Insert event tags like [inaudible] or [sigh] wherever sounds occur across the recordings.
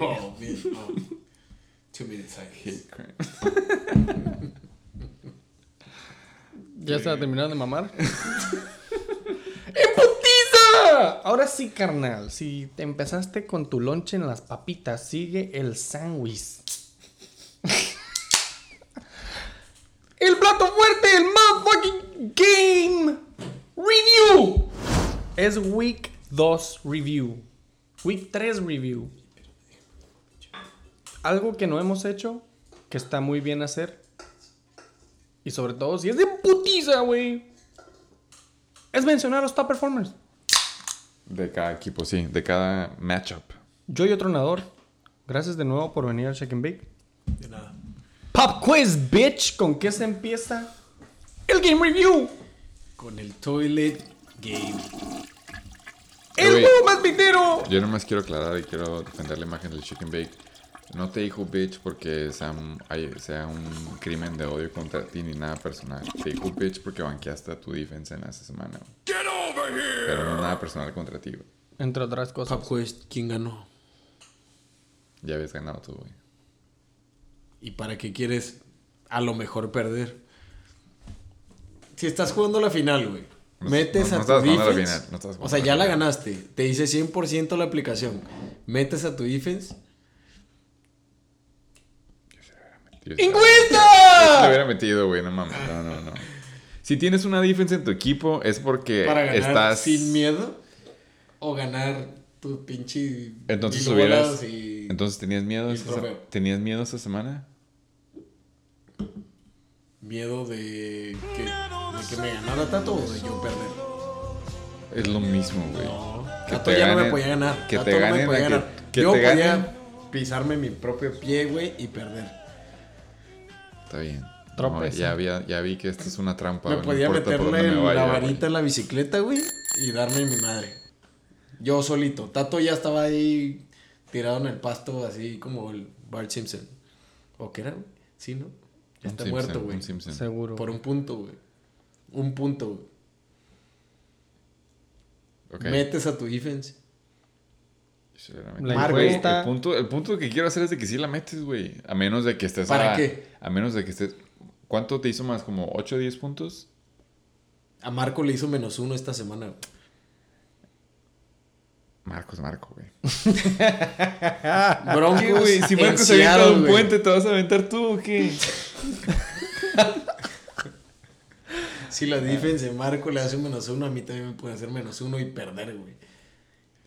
Oh. Oh. Two minutes silence. Hate crime. ¿Ya está terminando de mamar? [laughs] ¡Emputiza! Ahora sí, carnal. Si te empezaste con tu lonche en las papitas, sigue el sándwich. [laughs] el plato fuerte, el motherfucking game review. Es week 2 review. Week 3 review. Algo que no hemos hecho, que está muy bien hacer. Y sobre todo si es de putiza, güey. Es mencionar a los top performers. De cada equipo, sí. De cada matchup. Yo y otro nadador. Gracias de nuevo por venir al Check and Bake. De nada. Pop quiz, bitch. ¿Con qué se empieza? El game review. Con el toilet game. El juego más pitero. Yo nomás quiero aclarar y quiero defender la imagen del Chicken Bake. No te dijo bitch porque sea un, sea un crimen de odio contra ti ni nada personal. Te dijo bitch porque banqueaste a tu defensa en esa semana. güey. Pero no nada personal contra ti, güey. Entre otras cosas. Pop Quest, ¿quién ganó? Ya habías ganado tú, güey. ¿Y para qué quieres a lo mejor perder? Si estás jugando la final, güey. No- Metes no- no a tu estás jugando la defense. final, no estás jugando o sea, la ya la ganaste. Te dice 100% la aplicación. Metes a tu defense. Le ¡Encuesta! hubiera metido, güey. No mames. No, no, no. Si tienes una defensa en tu equipo es porque Para ganar estás... sin miedo. O ganar tu pinche. Entonces hubieras... y- Entonces tenías miedo. esa-. ¿Tenías miedo esta semana? Miedo de que, de que me ganara Tato o de yo perder. Es lo mismo, güey. No, Que Tato te ya no me ganen- podía ganar. que Tato te no me ganen podía a que- ganar. que yo te podía ganen. pisarme mi propio pie, güey, y perder. Está bien. Tropeza. No, ya, había, ya vi que esto es una trampa. me no podía por meterle dónde me vaya, la güey. varita en la bicicleta, güey, y darme mi madre. Yo solito. Tato ya estaba ahí tirado en el pasto, así como el Bart Simpson. ¿O qué era, güey? Sí, ¿no? Ya está Simpson, muerto, güey. Seguro. Por un punto, güey. Un punto, güey. Metes a tu defense. Sí, la La metí. Güey, el, punto, el punto que quiero hacer es de que sí la metes, güey. A menos de que estés ¿Para a- qué? A menos de que estés... ¿Cuánto te hizo más? ¿Como 8 o 10 puntos? A Marco le hizo menos uno esta semana. Marcos, Marco, güey. Broncos [laughs] ¿Qué, güey? Si Marcos se avienta un puente, ¿te vas a aventar tú o qué? [laughs] Si la defense de Marco le hace un menos uno, a mí también me puede hacer menos uno y perder, güey.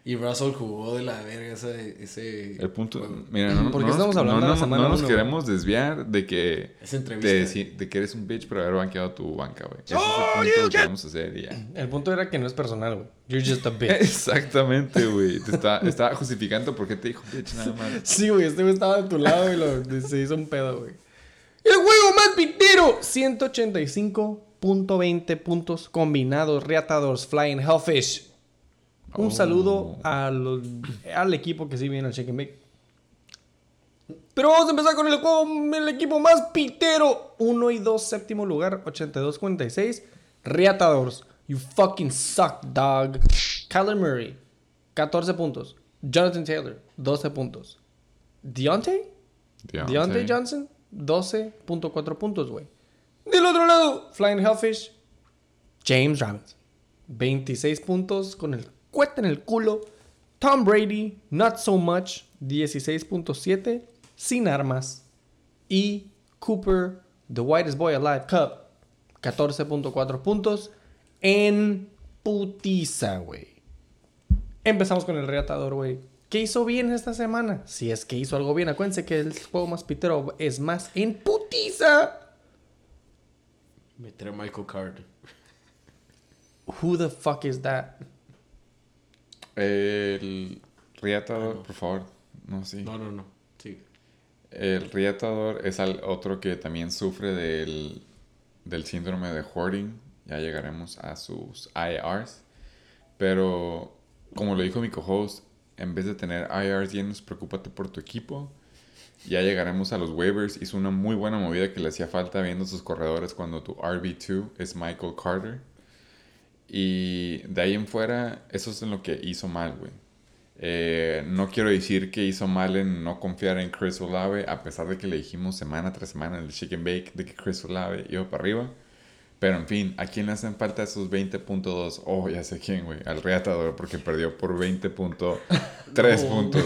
Y Russell jugó de la verga ese... ese El punto... Mira, no, ¿Por qué no estamos nos, hablando no, de la no- nos uno? queremos desviar de que... Esa entrevista. De, que eres un bitch por haber banqueado tu banca, güey. Ese es el punto que queremos hacer y ya. El punto era que no es personal, güey. You're just a bitch. [laughs] Exactamente, güey. Te está, estaba justificando por qué te dijo bitch nada más. Sí, güey, este güey estaba de tu lado y lo, se hizo un pedo, güey. El juego más pitero. 185.20 puntos combinados. Reatadores Flying Hellfish. Un Oh. saludo a los- al equipo que sí viene al Shake and Bake. Pero vamos a empezar con el juego, el equipo más pitero. 1 y 2, séptimo lugar, 82-46. Reatadores. You fucking suck, dog. Kyler Murray, 14 puntos. Jonathan Taylor, 12 puntos. Deontay? Deontay Johnson, 12.4 puntos, güey. Del otro lado, Flying Hellfish, James Robinson, 26 puntos con el en el culo. Tom Brady, not so much, 16.7, sin armas. Y Cooper, the whitest boy alive, Cup, 14.4 puntos en putiza, güey. Empezamos con el reatador, güey. ¿Qué hizo bien esta semana? Si es que hizo algo bien, acuérdense que el juego más pitero es más en putiza. Meter a Michael Carter. Who the fuck is that? El riatador, por favor. No, sí. No, no, no. Sí. El riatador es al otro que también sufre del, del síndrome de hoarding. Ya llegaremos a sus IRs. Pero, como lo dijo mi co-host, en vez de tener IRs llenos, preocúpate por tu equipo. Ya llegaremos a los waivers. Hizo una muy buena movida que le hacía falta viendo sus corredores cuando tu RB2 es Michael Carter. Y de ahí en fuera, eso es en lo que hizo mal, güey. Eh, no quiero decir que hizo mal en no confiar en Chris Olave, a pesar de que le dijimos semana tras semana en el Chicken Bake de que Chris Olave iba para arriba. Pero en fin, ¿a quién le hacen falta esos 20.2? Oh, ya sé quién, güey. Al reatador porque perdió por 20.3 [laughs] puntos.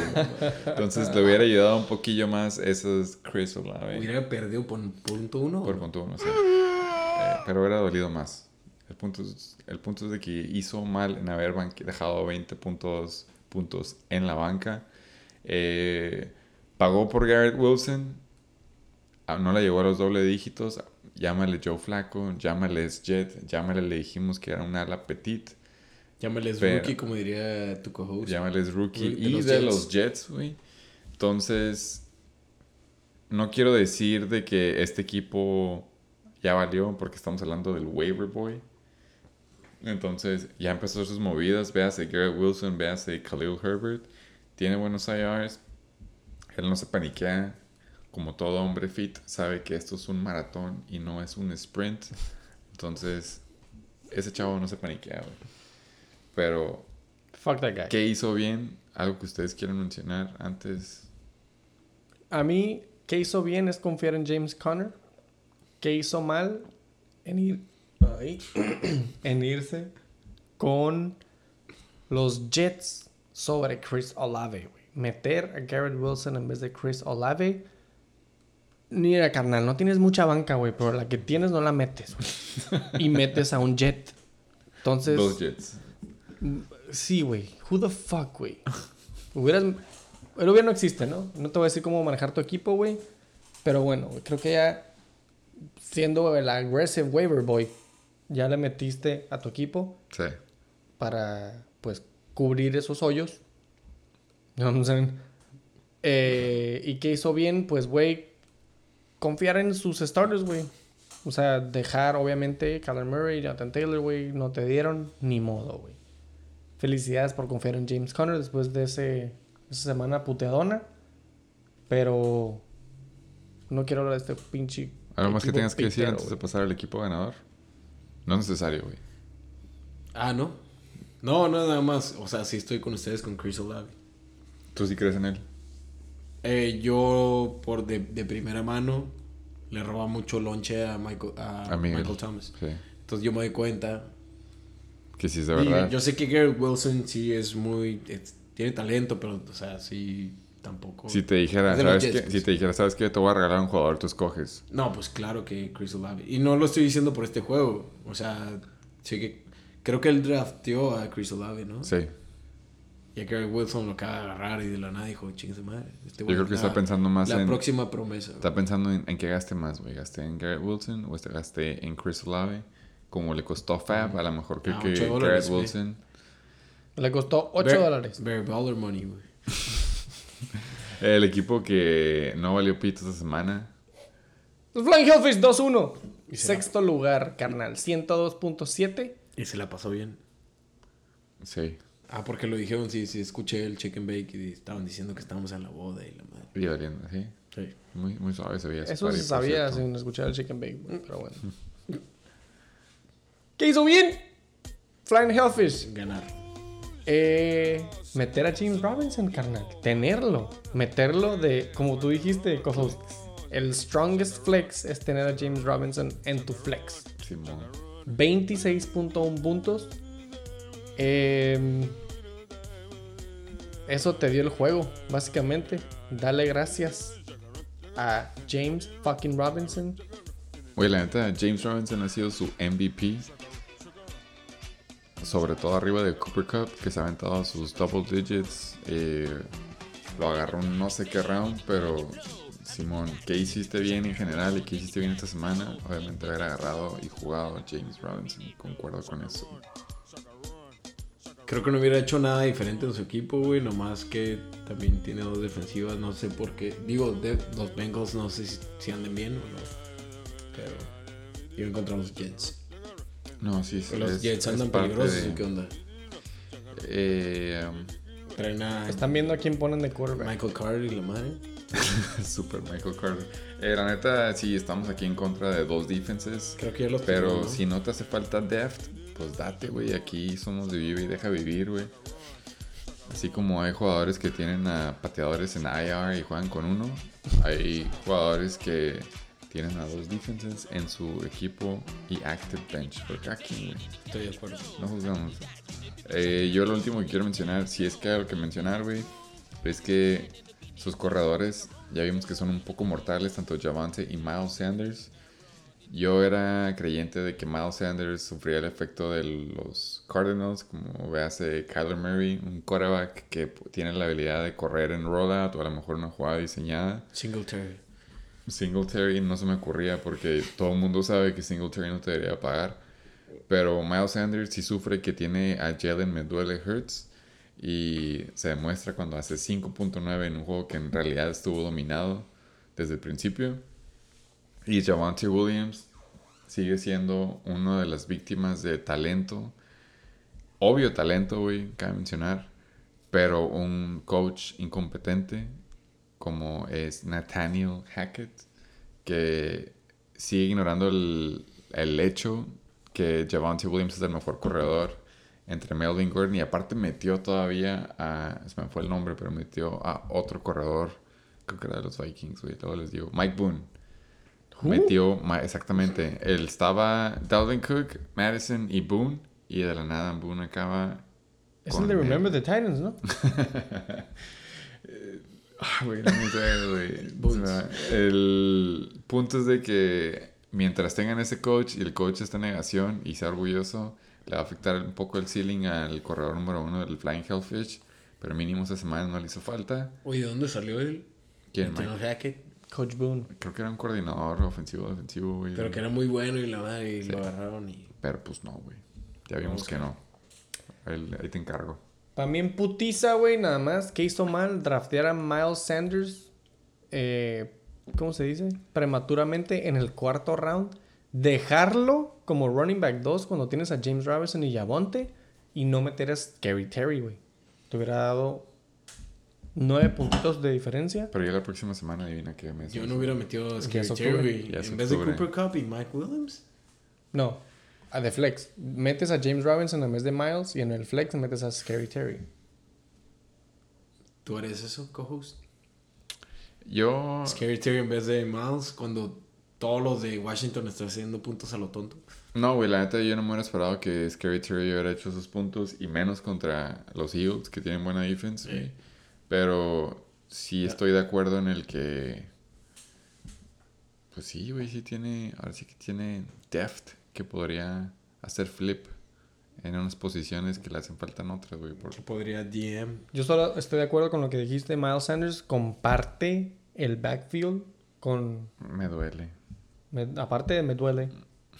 Entonces le hubiera ayudado un poquillo más esos Chris Olave. Hubiera perdido por punto uno. Por punto uno, sí. Eh, pero hubiera dolido más. El punto, es, el punto es de que hizo mal en haber dejado 20 puntos, puntos en la banca. Eh, pagó por Garrett Wilson. Ah, No le llegó a los doble dígitos. Llámale Joe Flaco, llámales Jet, llámale le dijimos que era un ala petit, Llámales Pero- rookie, como diría tu co-host. llámales rookie De y los de Jets. los Jets, güey. Entonces, no quiero decir de que este equipo ya valió porque estamos hablando del waiver boy. Entonces, ya empezó sus movidas. Véase Garrett Wilson, véase Khalil Herbert. Tiene buenos IRs. Él no se paniquea. Como todo hombre fit, sabe que esto es un maratón y no es un sprint. Entonces, ese chavo no se paniquea, güey. Pero, Fuck that guy. ¿qué hizo bien? Algo que ustedes quieren mencionar antes. A mí, ¿qué hizo bien es confiar en James Conner? ¿Qué hizo mal en ir ay, [clears throat] en irse con los Jets sobre Chris Olave? Meter a Garrett Wilson en vez de Chris Olave. Mira, carnal, no tienes mucha banca, güey, pero la que tienes no la metes. Y metes a un Jet. Entonces, Los Jets. Sí, güey. Who the fuck, güey. Hubieras... El hubiera no existe, ¿no? No te voy a decir cómo manejar tu equipo, güey. Pero bueno, creo que ya siendo el aggressive waiver boy, ya le metiste a tu equipo Sí. para, pues, cubrir esos hoyos. [laughs] Saying? Eh, ¿Y qué hizo bien? Pues, güey, confiar en sus starters, güey. O sea, dejar, obviamente, Kyler Murray, Jonathan Taylor, güey, no te dieron ni modo, güey. Felicidades por confiar en James Conner después de ese, esa semana puteadona. Pero no quiero hablar de este pinche. ¿Algo más que tengas que decir antes de pasar al equipo ganador? No es necesario, güey. Ah, ¿no? No, no, nada más. O sea, sí estoy con ustedes con Chris Olave. ¿Tú sí crees en él? Eh, yo, por de, de primera mano, le roba mucho lonche a Michael, a. Michael Thomas. Sí. Entonces yo me doy cuenta. Que sí es de Y verdad. yo sé que Garrett Wilson sí es muy... es- tiene talento, pero, o sea, sí, tampoco... Si te dijera, ¿sabes qué? Si te dijera, ¿sabes qué? Te voy a regalar un jugador, tú escoges. No, pues claro que Chris Olave. Y no lo estoy diciendo por este juego. O sea, sí que... Creo que él drafteó a Chris Olave, ¿no? Sí. Y a Garrett Wilson lo acaba de agarrar y de la nada dijo, chingue su madre. Este Yo creo que es está la- pensando más La en... próxima promesa. Está pensando en, en qué gaste más, güey. ¿Gasté en Garrett Wilson o este gasté en Chris Olave? Como le costó Fab, a lo mejor creo Ah, que Garrett güey. Wilson... Le costó 8 Bear- dólares. Bear Baller Money, güey. [laughs] [laughs] El equipo que no valió pito esta semana. Los Flying Hellfish 2-1. Y se la- Sexto lugar, carnal. 102.7. Y se la pasó bien. Sí. Ah, porque lo dijeron, sí, sí, escuché el chicken bake y estaban diciendo que estábamos en la boda y la madre. Y valiendo, sí. Sí. Muy, muy suave se veía. Eso se sabía sin escuchar el Chicken Bake, pero bueno. [laughs] ¿Qué hizo bien? Flying Hellfish. Ganar. Eh, meter a James Robinson, carnal. Tenerlo. Meterlo de, como tú dijiste, co-host. El strongest flex es tener a James Robinson en tu flex. Simón. 26.1 puntos. Eh, eso te dio el juego, básicamente. Dale gracias a James fucking Robinson. Oye, la neta, James Robinson ha sido su MVP. Sobre todo arriba de Cooper Cup, que se ha aventado sus double digits. Eh, lo agarró no sé qué round, pero Simón, ¿qué hiciste bien en general y qué hiciste bien esta semana? Obviamente haber agarrado y jugado James Robinson. Concuerdo con eso. Creo que no hubiera hecho nada diferente en su equipo, güey. Nomás que también tiene dos defensivas. No sé por qué. Digo, los Bengals no sé si, si anden bien o no. Pero iban contra los Jets. No, sí, sí. Los es- Jets es andan peligrosos. de- ¿o ¿Qué onda? Eh, um, Traen a Están viendo a quién ponen de quarterback. Michael Carter y la madre. [laughs] Super Michael Carter. Eh, la neta, sí, estamos aquí en contra de dos defenses. Creo que ya los Pero ¿no? si no te hace falta deft, pues date, güey. Aquí somos de vive y deja vivir, güey. Así como hay jugadores que tienen a pateadores en IR y juegan con uno, hay jugadores que tienen a dos defenses en su equipo y active bench. Porque aquí, Estoy de acuerdo. no juzgamos. Eh, yo lo último que quiero mencionar, si es que hay algo que mencionar, güey, es que sus corredores ya vimos que son un poco mortales, tanto Javante y Miles Sanders. Yo era creyente de que Miles Sanders sufría el efecto de los Cardinals, como veas Kyler Murray, un quarterback que tiene la habilidad de correr en rollout o a lo mejor una jugada diseñada. Singletary. Singletary no se me ocurría porque todo el mundo sabe que Singletary no te debería pagar. Pero Miles Sanders sí sufre que tiene a Jalen me duele Hurts y se demuestra cuando hace 5.9 en un juego que en realidad estuvo dominado desde el principio. Y Javante Williams sigue siendo una de las víctimas de talento. Obvio talento, güey, cabe mencionar. Pero un coach incompetente como es Nathaniel Hackett, que sigue ignorando el, el hecho que Javante Williams es el mejor corredor entre Melvin Gordon y aparte metió todavía a, se me fue el nombre, pero metió a otro corredor, creo que era de los Vikings, güey, luego les digo, Mike Boone. Metió, exactamente, él estaba Dalvin Cook, Madison y Boone, y de la nada Boone acaba... Es el de Remember the Titans, ¿no? [laughs] Ah, güey, no sé, güey. Sea, el punto es de que mientras tengan ese coach y el coach está en negación y sea orgulloso, le va a afectar un poco el ceiling al corredor número uno del Flying Hellfish. Pero mínimo esta semana no le hizo falta. Oye, ¿de dónde salió él? ¿Quién, Mike? Hackett. Coach Boone. Creo que era un coordinador ofensivo, defensivo, güey. Pero que era muy bueno y la madre y Sí. lo agarraron y... Pero pues no, güey. Ya vimos Vamos que no. Ahí, ahí te encargo. También putiza, güey, nada más. ¿Qué hizo mal? Draftear a Miles Sanders. eh, ¿Cómo se dice? Prematuramente en el cuarto round. Dejarlo como running back 2 cuando tienes a James Robinson y Javonte. Y no meter a Scary Terry, güey. Te hubiera dado nueve puntitos de diferencia. Pero ya la próxima semana adivina qué mes. Yo no hubiera metido a Scary. Terry en vez de. Cooper Cup y Mike Williams. No, a de flex. Metes a James Robinson en vez de Miles. Y en el flex metes a Scary Terry. ¿Tú eres eso, co-host? Yo... Scary Terry en vez de Miles cuando todos los de Washington están haciendo puntos a lo tonto. No, güey, la neta yo no me hubiera esperado que Scary Terry hubiera hecho esos puntos y menos contra los Eagles que tienen buena defense, güey. Sí. Pero sí estoy de acuerdo en el que pues sí, güey, sí tiene, ahora sí que tiene depth que podría hacer flip en unas posiciones que le hacen falta en otras, güey, por- Que podría DM. Yo solo estoy de acuerdo con lo que dijiste. Miles Sanders comparte el backfield con. me duele. me- aparte, me duele.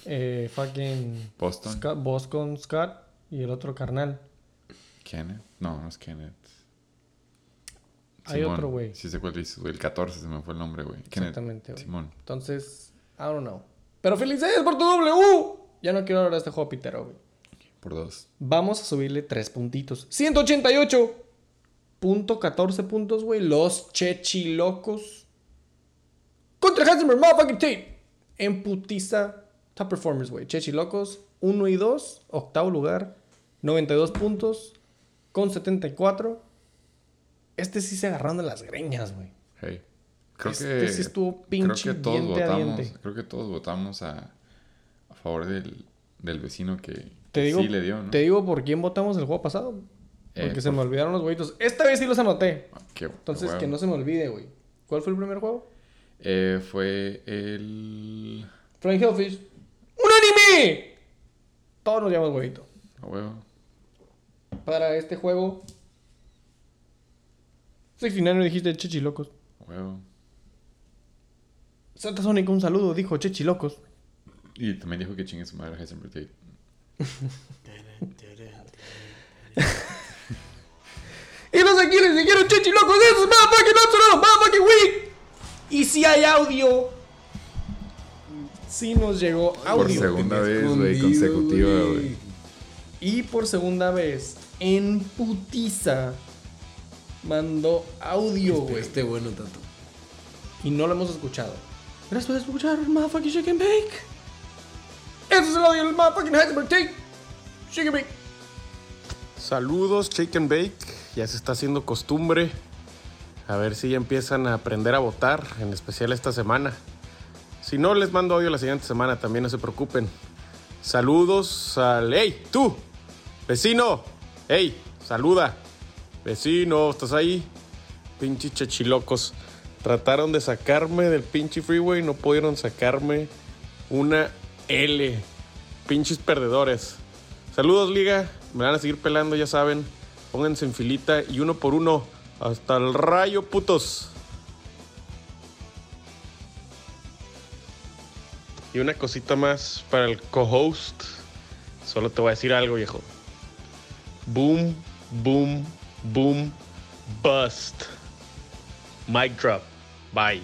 Eh, fucking. Boston, Scott, Boston Scott y el otro carnal. Kenneth, no, no es Kenneth. Hay otro, güey. Sí sé cuál dices, güey, el 14 se me fue el nombre, güey. Kenneth, Exactamente, güey. Simón. Entonces, I don't know. Pero felicidades por tu W. Ya no quiero hablar de este juego pitero, güey. Por dos. Vamos a subirle tres puntitos. 188. Punto 14 puntos, güey. Los chechilocos. Contra Heisenberg, motherfucking Tate. En putiza. Top performers, güey. Chechilocos. 1 y 2. Octavo lugar. 92 puntos. Con 74. Este sí se agarraron de las greñas, güey. Hey. Creo Este que sí estuvo creo pinche que todos diente a votamos, diente. creo que todos votamos a, a favor del, del vecino que, Te digo, sí le dio, ¿no? te digo por quién votamos el juego pasado. Eh, Porque se por- me olvidaron los huevitos. Esta vez sí los anoté. Ah, qué- Entonces, huevo. que no se me olvide, güey. ¿Cuál fue el primer juego? Eh, fue el Frank Hellfish. ¡Un anime! Todos nos llamamos huevito. a huevo. Para este juego. 69 dijiste chechilocos. a huevo. Santa Sonic, un saludo, dijo chechilocos. Y también dijo que chingue su madre Heisenberg Tate. [laughs] Y los aquí les dijeron chechilocos. This is motherfucking absolute motherfucking week. Y si hay audio. Sí nos llegó Por audio. segunda Tenía vez, güey, consecutiva, güey. Y por segunda vez, en putiza, mandó audio, güey. Este bueno, Tato. Y no lo hemos escuchado. Gracias por escuchar motherfucking Shake and Bake. Este es el audio del motherfucking Heisenberg Take. And Bake. Saludos, and Bake. ya se está haciendo costumbre. A ver si ya empiezan a aprender a votar, en especial esta semana. Si no, les mando audio la siguiente semana, también no se preocupen. Saludos al... ¡Ey, tú! ¡Vecino! ¡Ey! ¡Saluda! Vecino, ¿estás ahí? Pinche chachilocos. Trataron de sacarme del pinche freeway, no pudieron sacarme una L. Pinches perdedores. Saludos, liga. Me van a seguir pelando, ya saben. Pónganse en filita y uno por uno. Hasta el rayo, putos. Y una cosita más para el co-host. Solo te voy a decir algo, viejo. Boom, boom, boom, bust. Mic drop. Bye.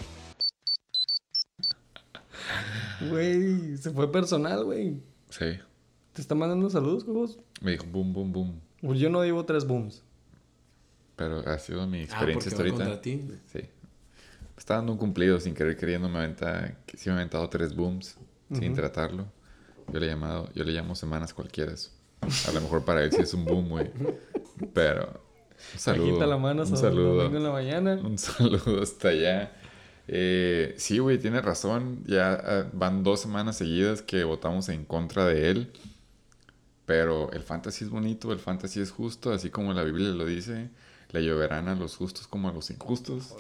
Güey, se fue personal, güey. Sí. ¿Te está mandando saludos, Cobos? Me dijo boom, boom, boom. Pues yo no llevo tres booms. Pero ha sido mi Ah, experiencia porque hasta ahorita. contra ti. Sí. Me está dando un cumplido sin querer queriendo. Me aventa, que sí me ha aventado tres booms sin tratarlo. Yo le, he llamado, yo le llamo semanas cualquiera. A lo mejor para él sí es un boom, güey. [laughs] Pero un saludo. Bajita la mano, un saludo. domingo en la mañana. Un [laughs] saludo hasta allá. Eh, sí, güey, tiene razón. Ya ah, van dos semanas seguidas que votamos en contra de él. Pero el fantasy es bonito, el fantasy es justo, así como la Biblia lo dice. Le lloverán a los justos como a los injustos.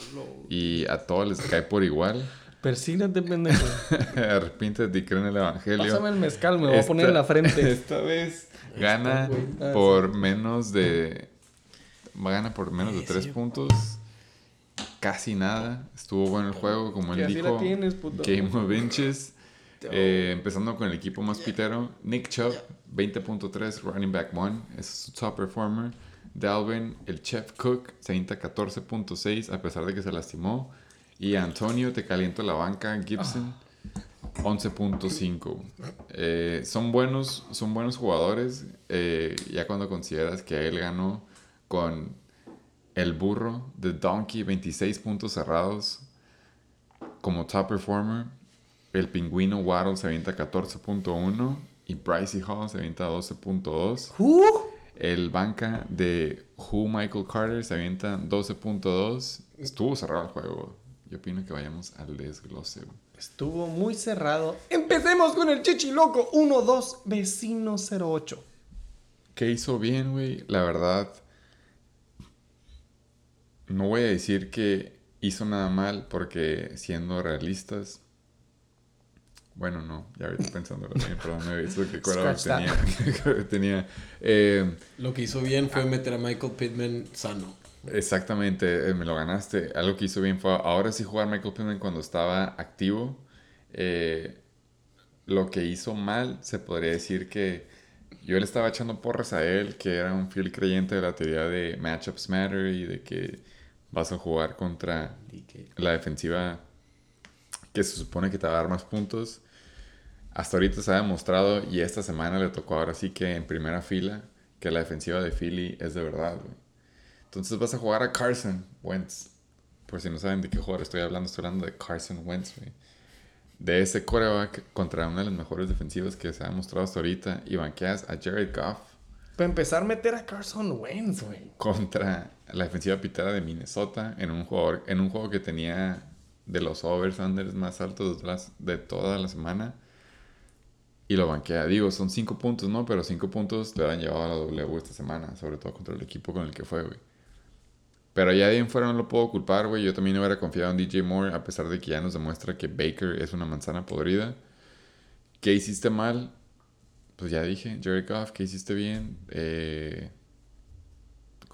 Y a todos les cae por igual. [laughs] Persígnate, pendejo. [laughs] Arrepiéntete y cree en el Evangelio. Pásame el mezcal, me voy a Esta- poner en la frente. Esta vez gana por menos de. Gana por menos de tres sí. puntos. Casi nada. Estuvo bueno el juego, como él dijo. la tienes, puto. Game of Inches. Eh, empezando con el equipo más pitero. Nick Chubb, 20.3, running back 1. Es su top performer. Dalvin, el Chef Cook, se avienta 14.6 a pesar de que se lastimó. Y Antonio, te caliento la banca. Gibson, 11.5. Eh, son, buenos, son buenos jugadores. eh, ya cuando consideras que él ganó con el burro de Donkey, 26 puntos cerrados como top performer. El pingüino Waddle se avienta 14.1 y Brycey Hall se avienta 12.2. Uh, El banca de Who Michael Carter se avienta 12.2. Estuvo cerrado el juego. Yo opino que vayamos al desglose. Estuvo muy cerrado. Empecemos con el Chichi Loco 1-2, vecino 08. ¿Qué hizo bien, güey? La verdad, no voy a decir que hizo nada mal porque siendo realistas, bueno, no, ya ahorita [laughs] pensando, perdón, no he visto que tenía. [laughs] tenía. Eh, Lo que hizo bien fue meter a Michael Pittman sano. Exactamente, eh, me lo ganaste. Algo que hizo bien fue ahora sí jugar Michael Pittman cuando estaba activo. Eh, lo que hizo mal, se podría decir que yo le estaba echando porras a él, que era un fiel creyente de la teoría de matchups matter y de que vas a jugar contra la defensiva que se supone que te va a dar más puntos. Hasta ahorita se ha demostrado y esta semana le tocó ahora sí que en primera fila que la defensiva de Philly es de verdad. Entonces vas a jugar a Carson Wentz. Por si no saben de qué jugador estoy hablando, estoy hablando de Carson Wentz. De ese quarterback contra una de las mejores defensivas que se ha demostrado hasta ahorita. Y banqueas a Jared Goff Para empezar, meter a Carson Wentz, güey. contra la defensiva pitera de Minnesota en un, jugador, en un juego que tenía de los overs unders más altos de, de toda la semana. Y lo banquea. Digo, son cinco puntos, ¿no? Pero cinco puntos le han llevado a la W esta semana. Sobre todo contra el equipo con el que fue, güey. Pero ya de fuera no lo puedo culpar, güey. Yo también hubiera confiado en DJ Moore, a pesar de que ya nos demuestra que Baker es una manzana podrida. ¿Qué hiciste mal? Pues ya dije, Jared Goff, ¿qué hiciste bien? Eh,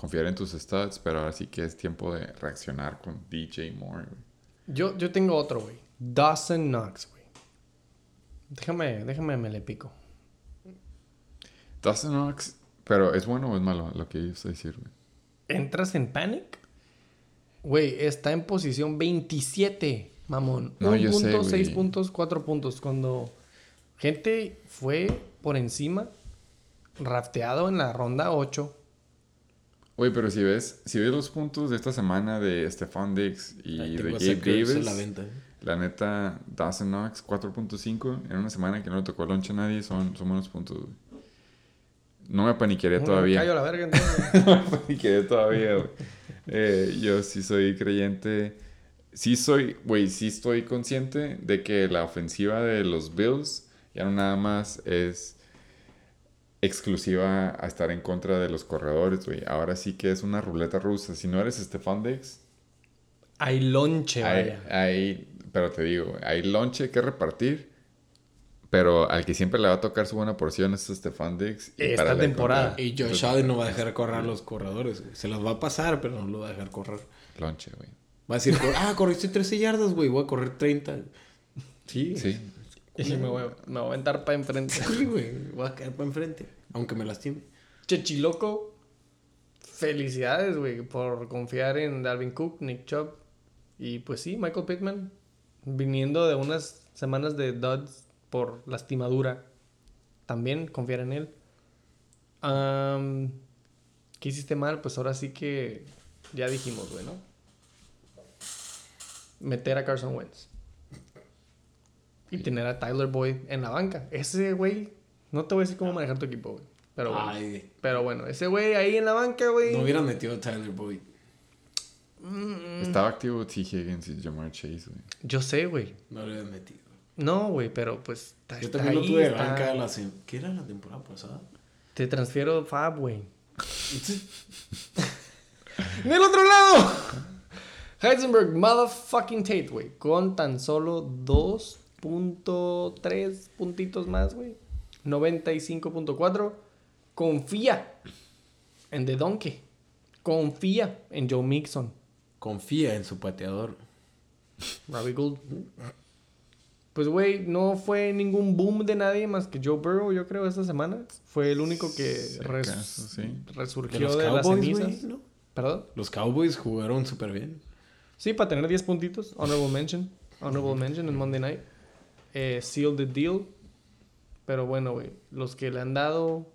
confiar en tus stats, pero ahora sí que es tiempo de reaccionar con DJ Moore, güey. Yo, yo tengo otro, güey. Dawson Knox, güey. Déjame, déjame, me le pico. Dawson Knox, pero ¿es bueno o es malo lo que a decir, güey? ¿Entras en panic? Güey, está en posición 27, mamón. No, Un yo sé, punto, seis puntos, cuatro puntos. Cuando gente fue por encima, rafteado en la ronda 8. Güey, pero si ves, si ves los puntos de esta semana de Stefan Diggs y de Gabe Davis, la venta. la neta, Dawson Knox 4.5 en una semana que no le tocó lonche a nadie, son, son buenos puntos, güey. no me paniquearía Uno, todavía. Callo a la verga, [laughs] entonces. no me paniquearía todavía, güey. Eh, yo sí soy creyente. Sí soy, güey, sí estoy consciente de que la ofensiva de los Bills ya no nada más es exclusiva a estar en contra de los corredores, güey. Ahora sí que es una ruleta rusa. Si no eres Stefan Diggs, Hay lonche, hay, vaya. hay- pero te digo, hay lonche que repartir. Pero al que siempre le va a tocar su buena porción es Stefan y Esta para la temporada. contra- Y Josh Allen no va a dejar correr a los corredores. güey. Se los va a pasar, pero no lo va a dejar correr. Lonche, güey. Va a decir, ah, corriste 13 yardas, güey. Voy a correr 30. Sí. Sí. Y me voy, me voy a aventar para enfrente. [laughs] Sí, güey. Voy a caer para enfrente. Aunque me lastime. Chechiloco, felicidades, güey, por confiar en Dalvin Cook, Nick Chubb. Y pues sí, Michael Pittman, viniendo de unas semanas de duds por lastimadura, también confiar en él. Am, ¿Qué hiciste mal? Pues ahora sí que ya dijimos, güey, ¿no? Meter a Carson Wentz. Y tener a Tyler Boyd en la banca. Ese güey, no te voy a decir cómo manejar tu equipo, güey. Pero bueno. Ay, Pero bueno, ese güey ahí en la banca, güey. no hubieran metido a Tyler Boyd. Estaba activo T. Higgins y Jamar Chase, güey. Yo sé, güey. No lo hubieran metido. No, güey, pero pues. está- Yo está también lo ahí, tuve de está- banca la sem- ¿Qué era la temporada pasada? Te transfiero Fab, güey. [laughs] ¡Del otro lado! Heisenberg, motherfucking Tate, güey. Con tan solo 2.3 puntitos más, güey. 95.4. Confía en The Donkey. Confía en Joe Mixon. Confía en su pateador. Robbie Gould. Pues, güey, no fue ningún boom de nadie más que Joe Burrow, yo creo, esta semana. Fue el único que res- sí. Resurgió los de, las Cowboys, cenizas. ¿Perdón? Los Cowboys jugaron súper bien. Sí, para tener 10 puntitos. Honorable mention. Honorable mention en Monday Night. Eh, seal the deal. Pero bueno, güey. Los que le han dado.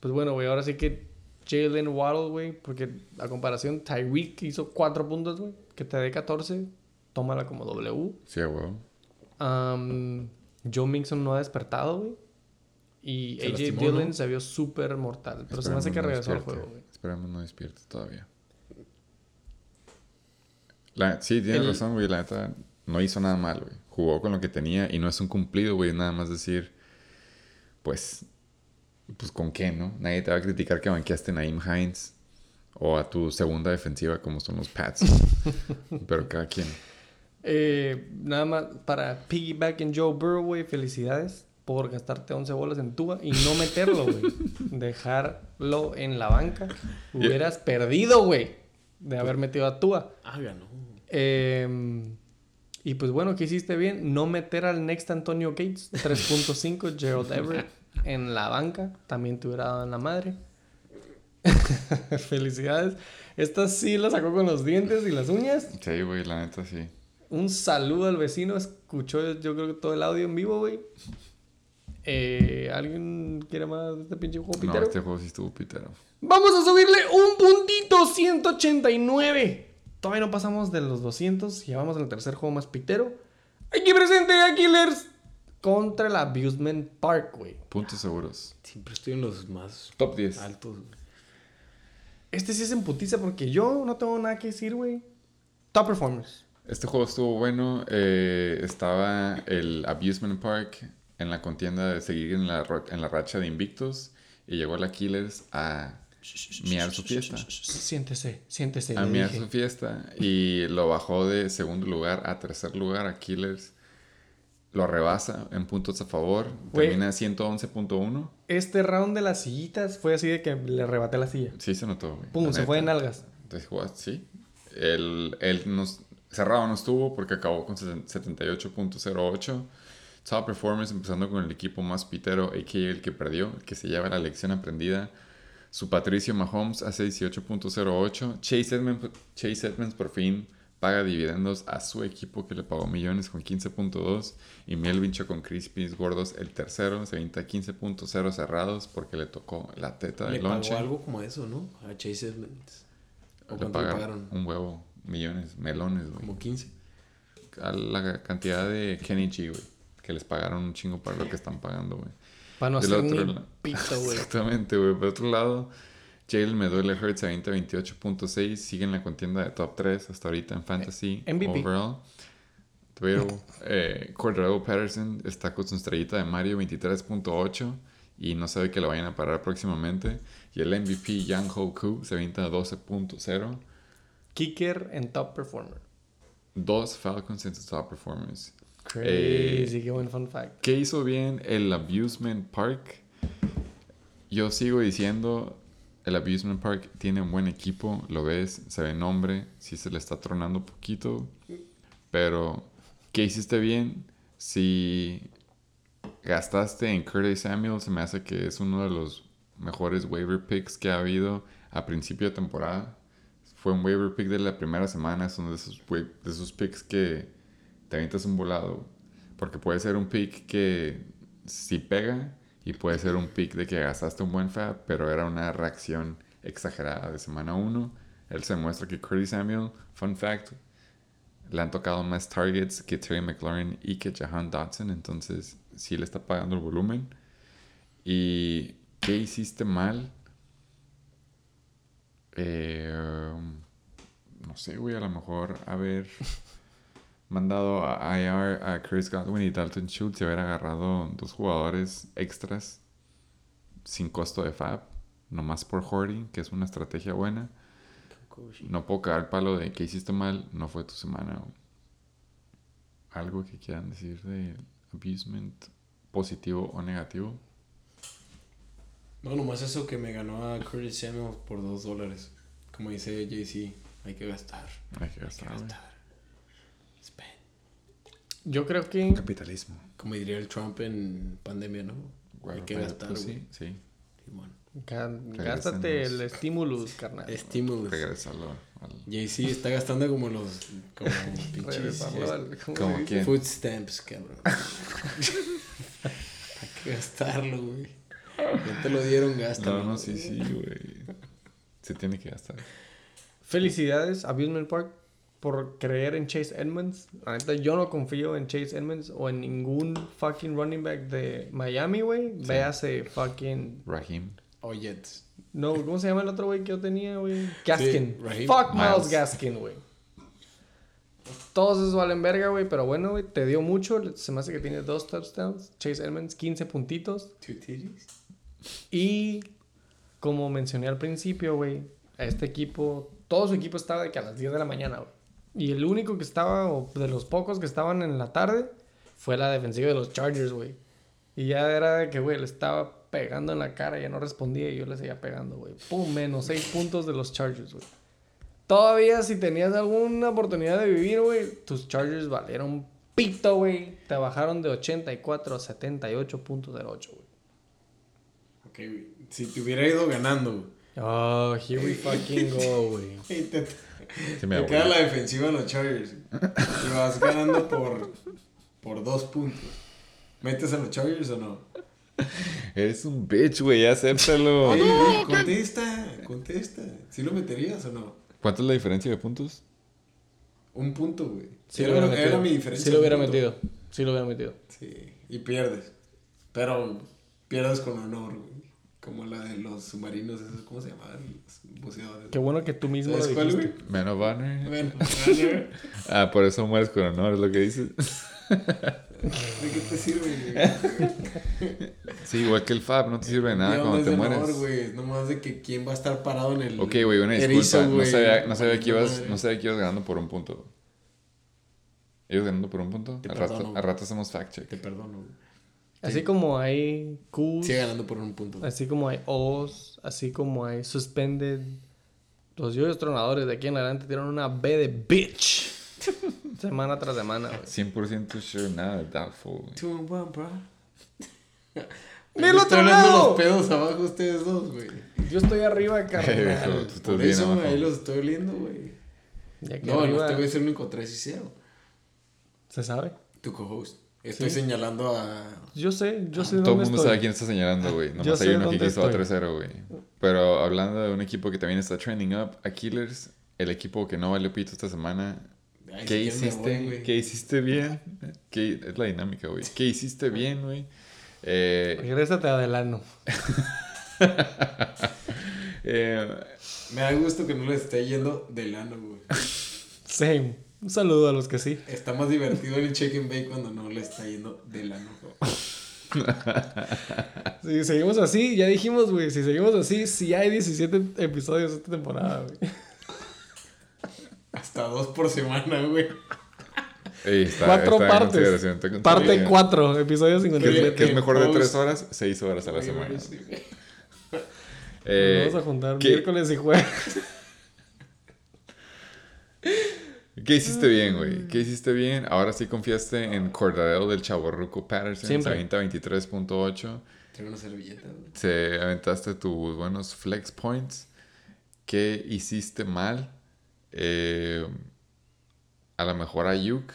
Pues bueno, güey. Ahora sí que Jalen Waddle, güey. Porque a comparación, Tyreek hizo 4 puntos, güey. Que te dé 14. Tómala como W. Sí, huevo. Um, Joe Mixon no ha despertado, güey. Y Se AJ lastimó, Dillon ¿no? se vio súper mortal. Pero se me hace que Esperemos no regresó al juego, güey. Esperemos no despierte todavía. La, sí, tienes El- razón, güey. La neta no hizo nada mal, güey. Jugó con lo que tenía y no es un cumplido, güey. Nada más decir, pues, pues con qué, ¿no? Nadie te va a criticar que banqueaste a Naim Hines o a tu segunda defensiva como son los Pats. [laughs] Pero cada quien. Eh, nada más para piggyback en Joe Burrow, güey. Felicidades por gastarte 11 bolas en Tua y no meterlo, güey. [laughs] Dejarlo en la banca. Hubieras perdido, güey, de haber metido a Tua. Ah, ganó. Eh, y pues bueno, que hiciste bien. No meter al next Antonio Gates. [laughs] 3.5 Gerald Everett en la banca. También te hubiera dado en la madre. [laughs] Felicidades. Esta sí la sacó con los dientes y las uñas. Sí, güey, la neta sí. Un saludo al vecino. Escuchó yo creo que todo el audio en vivo, güey. Eh, ¿Alguien quiere más de este pinche juego No, pitero? este juego sí estuvo pitero. Vamos a subirle un puntito 189. Todavía no pasamos de los 200. Ya vamos al tercer juego más pitero. Aquí presente a Killers contra el Abusement Park, güey. Puntos seguros. Siempre estoy en los más Top 10. altos. güey. Este sí es en putiza porque yo no tengo nada que decir, güey. Top performers. Este juego estuvo bueno. eh, estaba el Abusement Park en la contienda de seguir en la, en la racha de invictos. Y llegó la Killers a miar su fiesta. Siéntese, siéntese. A miar dije. su fiesta. Y lo bajó de segundo lugar a tercer lugar a Killers. Lo rebasa en puntos a favor. Güey. Termina 111.1. Este round de las sillitas fue así de que le rebaté la silla. Sí se notó, güey. Pum, la se fue en algas. Entonces, jugó- sí. Él, él nos, cerrado no estuvo porque acabó con 78.08. Top performance empezando con el equipo más pitero, a.k.a. el que perdió, el que se lleva la lección aprendida. Su Patricio Mahomes hace 18.08. Chase Edmonds, Chase Edmonds por fin paga dividendos a su equipo que le pagó millones con 15.2. Y Melvin con Crispies Gordos el tercero, se avienta 15.0 cerrados porque le tocó la teta Le del pagó lonche. algo como eso, ¿no? A Chase Edmonds. ¿O Le le pagaron pagaron? un huevo, millones, melones, güey. Como 15. A la cantidad de Kenny G, güey. Que les pagaron un chingo para lo que están pagando, güey. Para no Del hacer otro lado. pito, güey. Exactamente, güey. Por otro lado, Jalen me duele Hurts a 20-28.6. Sigue en la contienda de top 3 hasta ahorita en Fantasy. MVP. Overall. Pero [laughs] eh, Cordero Patterson está con su estrellita de Mario 23.8 y no sabe que lo vayan a parar próximamente. Y el MVP Yang Ho Koo se avienta a 12.0. Kicker en top performer. Dos Falcons en sus top performers. Crazy, qué buen fun fact. ¿Qué hizo bien el Abusement Park? Yo sigo diciendo, el Abusement Park tiene un buen equipo, lo ves, se ve nombre, sí se le está tronando un poquito, pero ¿qué hiciste bien? Si gastaste en Curtis Samuel, se me hace que es uno de los mejores waiver picks que ha habido a principio de temporada. Fue un waiver pick de la primera semana, es uno de esos, de esos picks que te avientas un volado. Porque puede ser un pick que sí pega y puede ser un pick de que gastaste un buen fab, pero era una reacción exagerada de semana 1. Él se muestra que Curtis Samuel, fun fact, le han tocado más targets que Terry McLaurin y que Jahan Dotson, entonces sí le está pagando el volumen. ¿Y qué hiciste mal? Eh, no sé, güey, a lo mejor haber [laughs] mandado a IR a Chris Godwin y Dalton Schultz y haber agarrado dos jugadores extras sin costo de fab, nomás por hoarding, que es una estrategia buena. No puedo cagar el palo de que hiciste mal, no fue tu semana. Algo que quieran decir de abusement, positivo o negativo. No, nomás eso que me ganó a Curtis Samuel por dos dólares. Como dice JC, hay que gastar. Hay que Hay que gastar. Yo creo que Capitalismo. Como diría el Trump en pandemia, ¿no? hay que gastar, pues, sí, sí. Gástate el estímulo, carnal. Estímulos. Regresarlo al... JC está gastando como los. Como [laughs] pinches. Al- ¿cómo Como quién. Food stamps, cabrón. [laughs] hay que gastarlo, güey. Ya te lo dieron, gástalo. No, no, sí, sí, güey. Se tiene que gastar. Felicidades, Abusement Park, por creer en Chase Edmonds. Neta, yo no confío en Chase Edmonds o en ningún fucking running back de Miami, güey. Véase fucking. Raheem. O Jets. No, ¿cómo se llama el otro güey que yo tenía, güey? Gaskin. Fuck Miles Miles. Gaskin, güey. Todos esos valen verga, güey. Pero bueno, güey, te dio mucho. Se me hace que tiene dos touchdowns. Chase Edmonds, 15 puntitos. Two titties. Y como mencioné al principio, güey, a este equipo, todo su equipo estaba de que a las 10 de la mañana, güey. Y el único que estaba, o de los pocos que estaban en la tarde, fue la defensiva de los Chargers, güey. Y ya era de que, güey, le estaba pegando en la cara, ya no respondía y yo le seguía pegando, güey. Pum, menos 6 puntos de los Chargers, güey. Todavía si tenías alguna oportunidad de vivir, güey, tus Chargers valieron pito, güey. Te bajaron de 84 a 78.08, güey. Ok, güey. Si te hubiera ido ganando, güey. Oh, here we fucking go, güey. [laughs] Sí me queda la defensiva de los Chargers. Y vas ganando por, por dos puntos. ¿Metes a los Chargers o no? Eres un bitch, güey, acéptalo. Ey, güey, contesta, contesta. ¿Sí lo meterías o no? ¿Cuánto es la diferencia de puntos? Un punto, güey. Sí era, lo hubiera era metido. mi diferencia. Sí lo hubiera metido. Sí lo hubiera metido. Sí, y pierdes. Pero pierdes con honor, güey. Como la de los submarinos, esos, ¿cómo se llamaban? Los buceadores. Qué bueno que tú mismo lo ¿Sabes cuál, dijiste. güey? Man of honor. Bueno, [laughs] honor. Ah, por eso mueres con honor, es lo que dices. ¿De qué te sirve, güey? Sí, igual que el Fab, no te sirve de nada ¿De cuando te de mueres. honor, güey? Nomás de que quién va a estar parado en el. Ok, güey, una erizo, disculpa. no, sabía, no, sabía que ibas, no sabía que ibas ganando por un punto. ¿Ibas ganando por un punto? Te Al perdono, rato, al rato hacemos fact check. Te perdono, güey. Así como hay Qs, Sigue ganando por un punto. así como hay O's, así como hay Suspended. Los yoyos tronadores de aquí en adelante tienen una B de bitch. [laughs] semana tras semana, güey. 100% sure, nada de doubtful. güey. Two and one, bro. [laughs] ¡Del Ahí otro están lado! los pedos abajo ustedes dos, güey. Yo estoy arriba, [laughs] carnal. Por eso, abajo. ahí los estoy oliendo, güey. No, no, arriba este güey es el único 3 y 0. se sabe. Tu co-host. Estoy Sí. señalando a. Yo sé, yo sé Todo el mundo estoy. sabe quién está señalando, güey. Nomás hay uno que quiso a estoy. 3-0, güey. Pero hablando de un equipo que también está trending up, a Killers, el equipo que no valió pito esta semana. Ay, ¿Qué si hiciste? voy, güey. ¿Qué hiciste bien? ¿Qué, es la dinámica, güey. ¿Qué hiciste [laughs] bien, güey? Eh, Regrésate a Delano. [laughs] eh, Me da gusto que no le esté yendo de lano, güey. [laughs] Same. Un saludo a los que sí. Está más divertido el check and bake cuando no le está yendo de lano. [laughs] Si seguimos así, ya dijimos, güey, si seguimos así, sí hay 17 episodios esta temporada, güey. Hasta dos por semana, güey. ey, está- Cuatro está partes. en Parte consideración. 4, episodio ¿Qué es, 57. qué es mejor de Post. 3 horas? 6 horas a la semana. Sí. Eh, Vamos a juntar ¿qué- miércoles y jueves. [laughs] ¿Qué hiciste bien, güey? ¿Qué hiciste bien? Ahora sí confiaste en Cordadeo del Chaborruco Patterson. Siempre. Se avienta 23.8. Traigo una servilleta, güey. Se aventaste tus buenos flex points. ¿Qué hiciste mal? Eh, a lo mejor Ayuk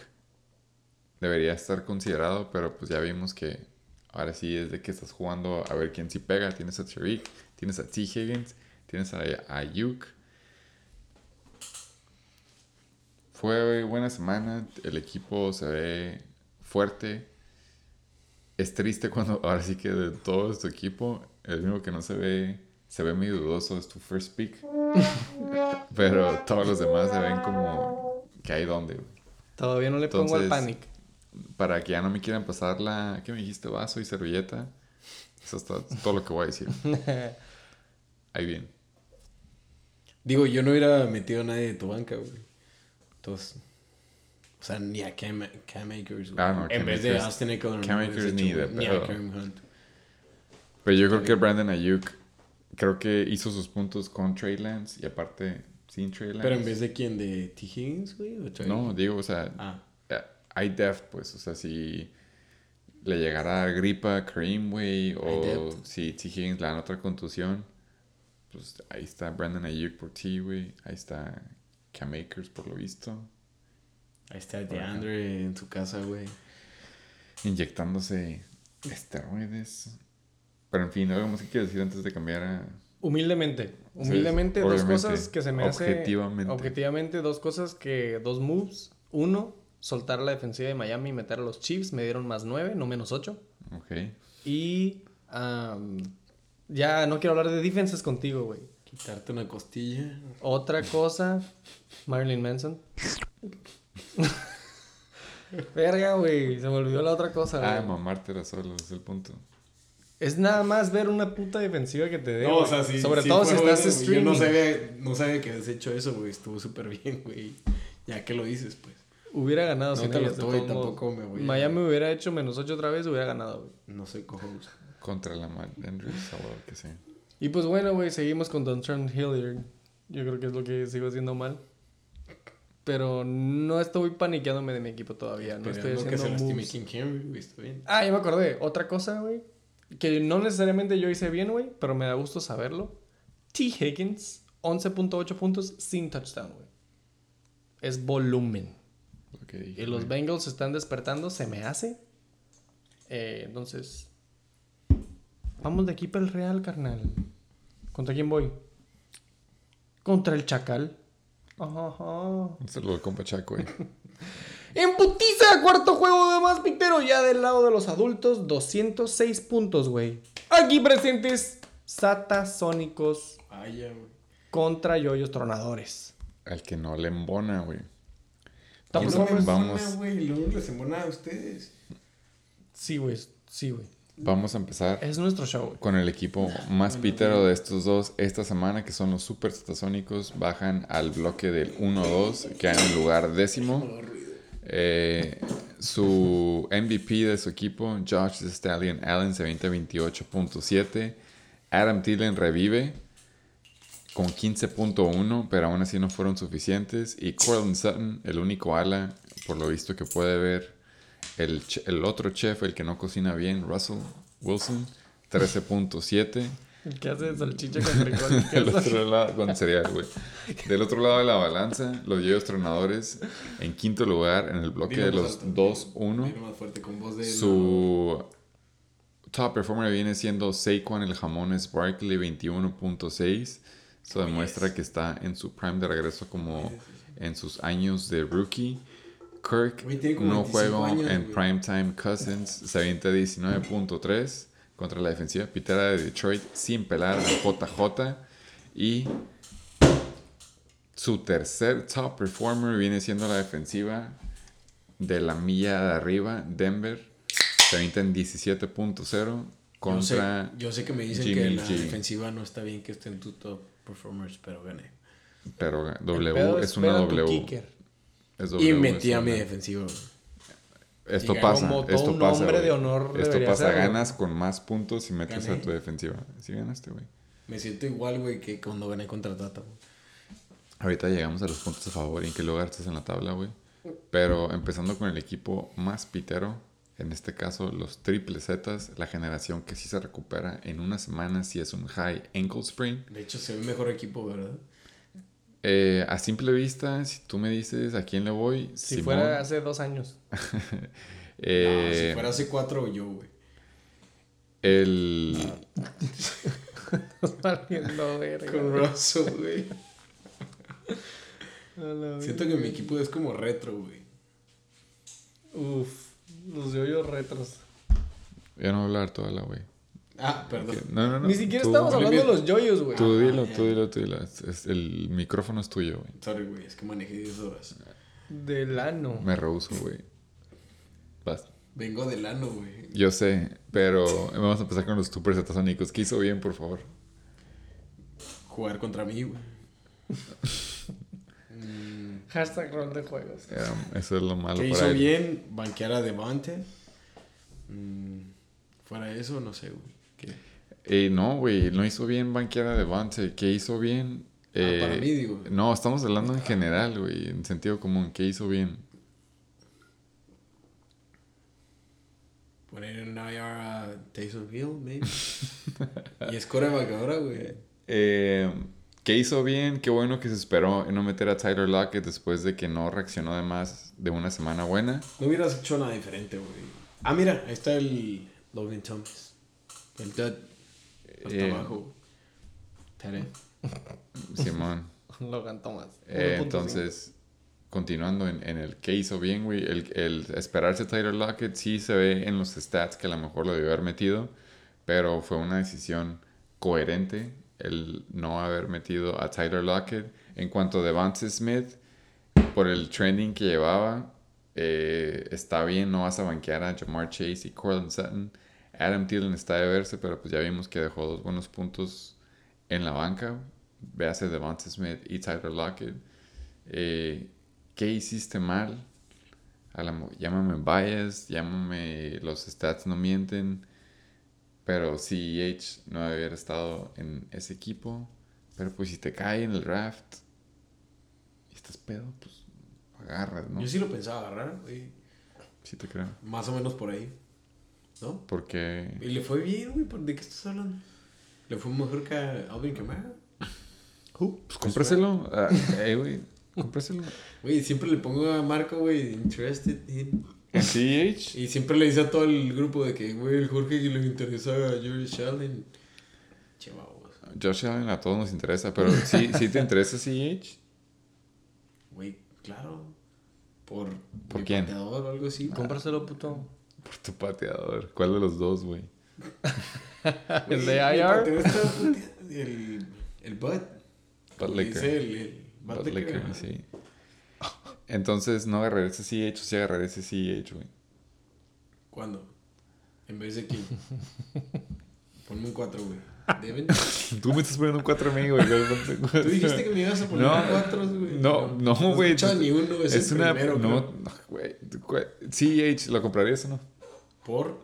debería estar considerado, pero pues ya vimos que ahora sí es de que estás jugando a ver quién sí pega. Tienes a Tariq, tienes a T. Higgins, tienes a Ayuk. Fue buena semana, el equipo se ve fuerte. Es triste cuando [laughs] ahora sí que de todo tu equipo, el único que no se ve, se ve medio dudoso es tu first pick. [laughs] Pero todos los demás se ven como que hay donde. Todavía no le pongo al panic. Para que ya no me quieran pasar la, ¿qué me dijiste? Vaso y servilleta. Eso es todo, todo lo que voy a decir. [laughs] Ahí bien. Digo, yo no hubiera metido a nadie de tu banca, güey. Entonces. O sea, ni a Cam, Cam Akers, güey. Ah, no, En Cam vez de Austin Eckler. Cam Akers ni de. Ni a Hunt. Pero yo creo que Brandon Ayuk, creo que hizo sus puntos con Trey Lance y aparte sin Trey Lance. Pero en vez de quién, de T. Higgins, güey. ¿O Trey? No, digo, o sea, Ah, eh, hay depth, pues, o sea, si le llegara gripa a Kareem, güey, o si T. Higgins le dan otra contusión, pues ahí está Brandon Ayuk por T, güey, ahí está Cam Akers por lo visto, ahí está DeAndre en su casa, güey. inyectándose esteroides. Pero en fin, algo más que quieres decir antes de cambiar a... Humildemente. Humildemente, dos cosas que se me hace. Objetivamente. Objetivamente, dos cosas que. Dos moves. Uno, soltar la defensiva de Miami y meter a los Chiefs. Me dieron más 9, no menos 8. Ok. Y. ya no quiero hablar de defenses contigo, güey. Quitarte una costilla. Otra cosa, Marilyn Manson. [laughs] Verga, güey. Se me olvidó la otra cosa, Ah, mamártela solo, es el punto. Es nada más ver una puta defensiva que te dé. No, o sea, sí. Sobre sí todo si bueno, estás streaming. Yo no sabía, no sabía que habías hecho eso, güey. Estuvo súper bien, güey. Ya que lo dices, pues. Hubiera ganado No sin te lo estoy, tampoco me voy a- Miami hubiera hecho menos 8 otra vez, hubiera ganado, güey. No soy cojo. Contra la Mal Andrews, o lo que sea. Y pues bueno, güey, seguimos con Dontrell Hilliard. Yo creo que es lo que sigo haciendo mal. Pero no estoy paniqueándome de mi equipo todavía. No estoy Esperando que se haciendo lastime. King Henry, güey. Está bien. Ah, ya me acordé. Otra cosa, güey. Que no necesariamente yo hice bien, güey. Pero me da gusto saberlo. T. Higgins, 11.8 puntos sin touchdown, güey. Es volumen. Y los. Bengals están despertando, se me hace. Eh, entonces. Vamos de aquí para el Real, carnal. ¿Contra quién voy? Contra el Chacal. Ajá, ajá. Un saludo al compa Chaco. [laughs] En putiza, cuarto juego de más pictero. Ya del lado de los adultos, 206 puntos, güey. Aquí presentes, satasónicos Vaya, güey. contra yoyos tronadores. Al que no le embona, güey. Vamos, vamos, Vamos. güey. Luego les embona a ustedes. Sí, güey. Sí, güey. Vamos a empezar Es nuestro show, con el equipo más pitero de estos dos esta semana, que son los Super Satasónicos. Bajan al bloque del 1-2, que en lugar décimo. Eh, su MVP de su equipo, Josh the Stallion Allen, se avienta 28.7. Adam Thielen revive con 15.1, pero aún así no fueron suficientes. Y Cortland Sutton, el único ala, por lo visto que puede ver, el, ch- el otro chef, el que no cocina bien, Russell Wilson, 13.7. El que hace salchicha con frijoles. [laughs] Del otro lado, con cereal, güey. Del otro lado de la balanza, los Yeyos Tronadores en quinto lugar en el bloque de los alto. 2-1. Dilo más fuerte con voz de. Su top performer viene siendo Saquon el jamón es Barkley 21.6. Eso demuestra que está en su prime de regreso como en sus años de rookie. Kirk, no 25 juego años, en güey. primetime Cousins, se avienta 19.3 contra la defensiva pitera de Detroit sin pelar a JJ y su tercer top performer viene siendo la defensiva de la milla de arriba, Denver, se avienta en 17.0 Yo sé, contra yo sé que me dicen Jimmy que la G. defensiva no está bien que esté en tu top performers, pero gané. pero W es una W. Y metí a mi güey. Esto pasa, como todo esto un pasa. hombre de honor Esto pasa, ser, ganas con más puntos y metes Gané. a tu defensiva. Sí ganaste, güey. Me siento igual, güey, que cuando gané contra Tata. güey. Ahorita llegamos a los puntos a favor y en qué lugar estás en la tabla, güey. Pero empezando con el equipo más pitero, en este caso los triple Zetas, la generación que sí se recupera en una semana si es un high ankle sprain. De hecho, se ve mejor equipo, ¿verdad? Eh, a simple vista, si tú me dices a quién le voy, Si Simón, fuera hace dos años. [laughs] eh, no, si fuera hace cuatro, yo, güey. el... Verga. Con Russell, güey. [laughs] Siento que mi equipo es como retro, güey. Uf, los yoyos retros. Ya no voy a hablar toda la, güey. Ah, perdón. No, no, no. Ni siquiera tú- estamos hablando de los yoyos, güey. Tú Ah, dilo, tú dilo, tú dilo. Es- es- el micrófono es tuyo, güey. Sorry, güey, es que manejé 10 horas. Del ano. Me rehuso, güey. Vas. Vengo del ano, güey. Yo sé, pero vamos a empezar con los super zetasónicos. ¿Qué hizo bien, por favor? Jugar contra mí, güey. [laughs] Mm, Hashtag rol de juegos. Um, eso es lo malo ¿Qué para hizo él. bien? Banquear a Devante. Mm, fuera de eso, no sé, güey. Eh, no, güey, no hizo bien banquear a Devante. ¿Qué hizo bien? Ah, Eh, para mí, digo. No, estamos hablando en general, güey, en sentido común. ¿Qué hizo bien? Poner en IR a Taysom Hill, maybe. y es coreback ahora, güey. Eh, ¿Qué hizo bien? Qué bueno que se esperó en no meter a Tyler Lockett después de que no reaccionó de más de una semana buena. No hubieras hecho nada diferente, güey. Ah, mira, ahí está el Logan Thomas. El dud. Hasta Eh, abajo. Tere. Simón. [laughs] Logan Thomas. Eh, 1.5. entonces, continuando en, en el que hizo bien, güey, el, el esperarse a Tyler Lockett sí se ve en los stats que a lo mejor lo debió haber metido, pero fue una decisión coherente el no haber metido a Tyler Lockett. En cuanto a Devante Smith, por el trending que llevaba, eh, está bien, no vas a banquear a Jamar Chase y Cortland Sutton. Adam Thielen está de verse, pero pues ya vimos que dejó dos buenos puntos en la banca. Véase Devante Smith y Tyler Lockett. Eh, ¿Qué hiciste mal? A la llámame bias, llámame los stats no mienten. Pero CEH no haber estado en ese equipo. Pero pues si te cae en el draft y estás pedo, pues agarras, ¿no? Yo sí lo pensaba agarrar, güey. Sí te creo. Más o menos por ahí. ¿No? Porque Y le fue bien, güey. ¿por- ¿De qué estás hablando? Le fue mejor que a Alvin Kamara. pues cómpraselo. Ah, eh, güey, cómpraselo. Güey, siempre le pongo a Marco, güey, interested in. En CEH. Y siempre le dice a todo el grupo de que, güey, el Jorge que le interesa a George Allen. Che. Josh Allen a todos nos interesa, pero sí, sí te interesa CEH. Güey, claro. Por, ¿Por quién? o algo así. Cómpraselo, puto. Por tu pateador. ¿Cuál de los dos, güey? [laughs] El Güey, de IR. El, el Bud. Bud Licker. el, el Bud Bud Licker, sí. Entonces, no agarraré ese CH, o sí agarraré ese CH, güey. ¿Cuándo? En vez de quién. [laughs] Ponme un 4, güey. Deben. [laughs] Tú me estás poniendo un 4 a mí, güey. Tú dijiste que me ibas a poner No, un 4, güey. No, no, güey. No he escuchado ni uno, es, es el una. primero, no, no, güey. CH, ¿lo comprarías o no? Por,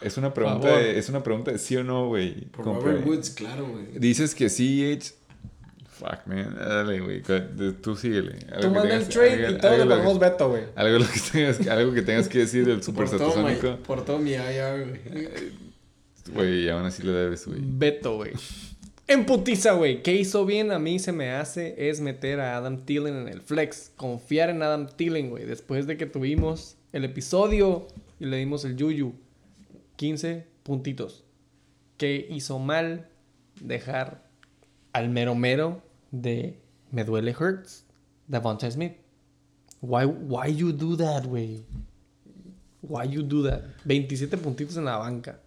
Es una pregunta, Favor. de, es una pregunta de sí o no, güey. por Compré. Robert Woods, claro, güey. Dices que CH. Fuck, man. Dale, güey. Tú síguele. Algo Tú manda el trade algo- y todos le ponemos veto, güey. Algo, lo que tengas, algo que tengas que decir del super Por todo, satasónico. por todo mi IR, güey. Güey, aún así le debes, güey. Veto, güey. En putiza, güey. ¿Qué hizo bien a mí se me hace es meter a Adam Thielen en el flex. Confiar en Adam Thielen, güey. Después de que tuvimos el episodio y le dimos el yuyu. 15 puntitos. ¿Qué hizo mal? Dejar al mero mero de Me duele Hurts, Devonta Smith. Why, why you do that, güey? Why you do that? 27 puntitos en la banca.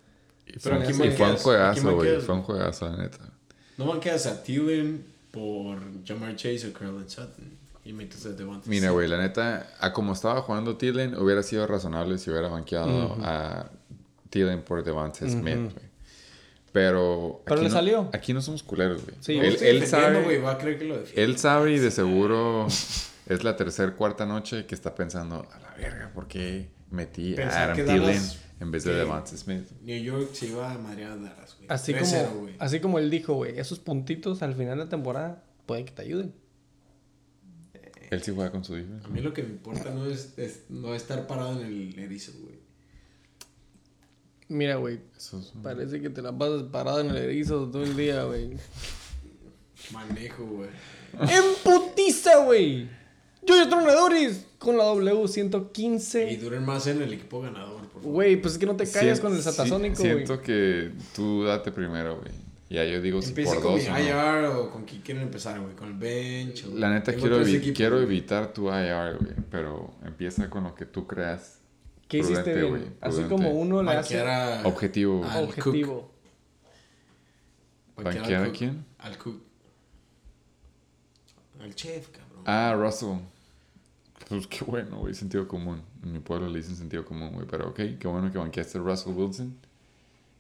Y fue, aquí y me fue un juegazo, güey. Fue un juegazo, la neta. No banqueas a Thielen por Jamar Chase o Carlin Sutton. Y metes a Devontae Mira, güey, la neta, a como estaba jugando Thielen, hubiera sido razonable si hubiera banqueado a Thielen por Devante Smith, güey. Pero. Pero aquí le no- salió. Aquí no somos culeros, güey. Sí. él, estoy él sabe. va a creer que lo defiende. Él sabe y de seguro [laughs] es la tercera, cuarta noche que está pensando, a la verga, ¿por qué metí a Adam Thielen en vez de que- Devante Smith? New York se iba a madrear a Dallas, güey. Así 3-0, como, güey. así como él dijo, güey, esos puntitos al final de la temporada puede que te ayuden. Él sí juega con su defense. A mí lo que me importa no es, es no estar parado en el erizo, güey. Mira, güey, parece que te la pasas parado en el erizo todo el día, güey. Manejo, güey. ¡En putiza, güey! Yo Tronadores con la Y W115. duren más en el equipo ganador, por favor. Güey, pues es que no te calles con el satasónico, güey. Siento que tú date primero, güey. Ya yo digo si por con mi no. IR o con quién quieren empezar, güey. Con el bench. o- La neta Tengo quiero, evi- quiero evitar tu IR, güey. Pero empieza con lo que tú creas ¿Qué hiciste prudente, bien? güey, Así como uno le hace objetivo. al objetivo. banquear ¿Banquear al a quién? Al Cook. Al chef, cabrón. Ah, Russell. Pues qué bueno, güey. Sentido común. En mi pueblo le dicen sentido común, güey. Pero ok, qué bueno que banqueaste a Russell Wilson.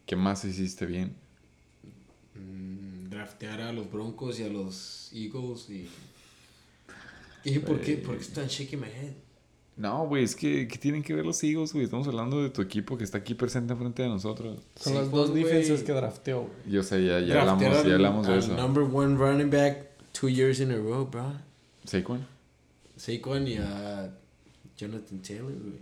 ¿Qué más hiciste bien? Draftear a los Broncos y a los Eagles y... ¿Y por qué? Porque están shaking my head. No, güey, es que ¿qué tienen que ver los Eagles, güey? Estamos hablando de tu equipo que está aquí presente enfrente de nosotros. Son Sí, las dos güey. defensas que drafteó, güey. Yo sé, ya, ya hablamos, al- ya hablamos de al eso. number one running back two years in a row, bro. ¿Saquon? Saquon y a Jonathan Taylor, güey.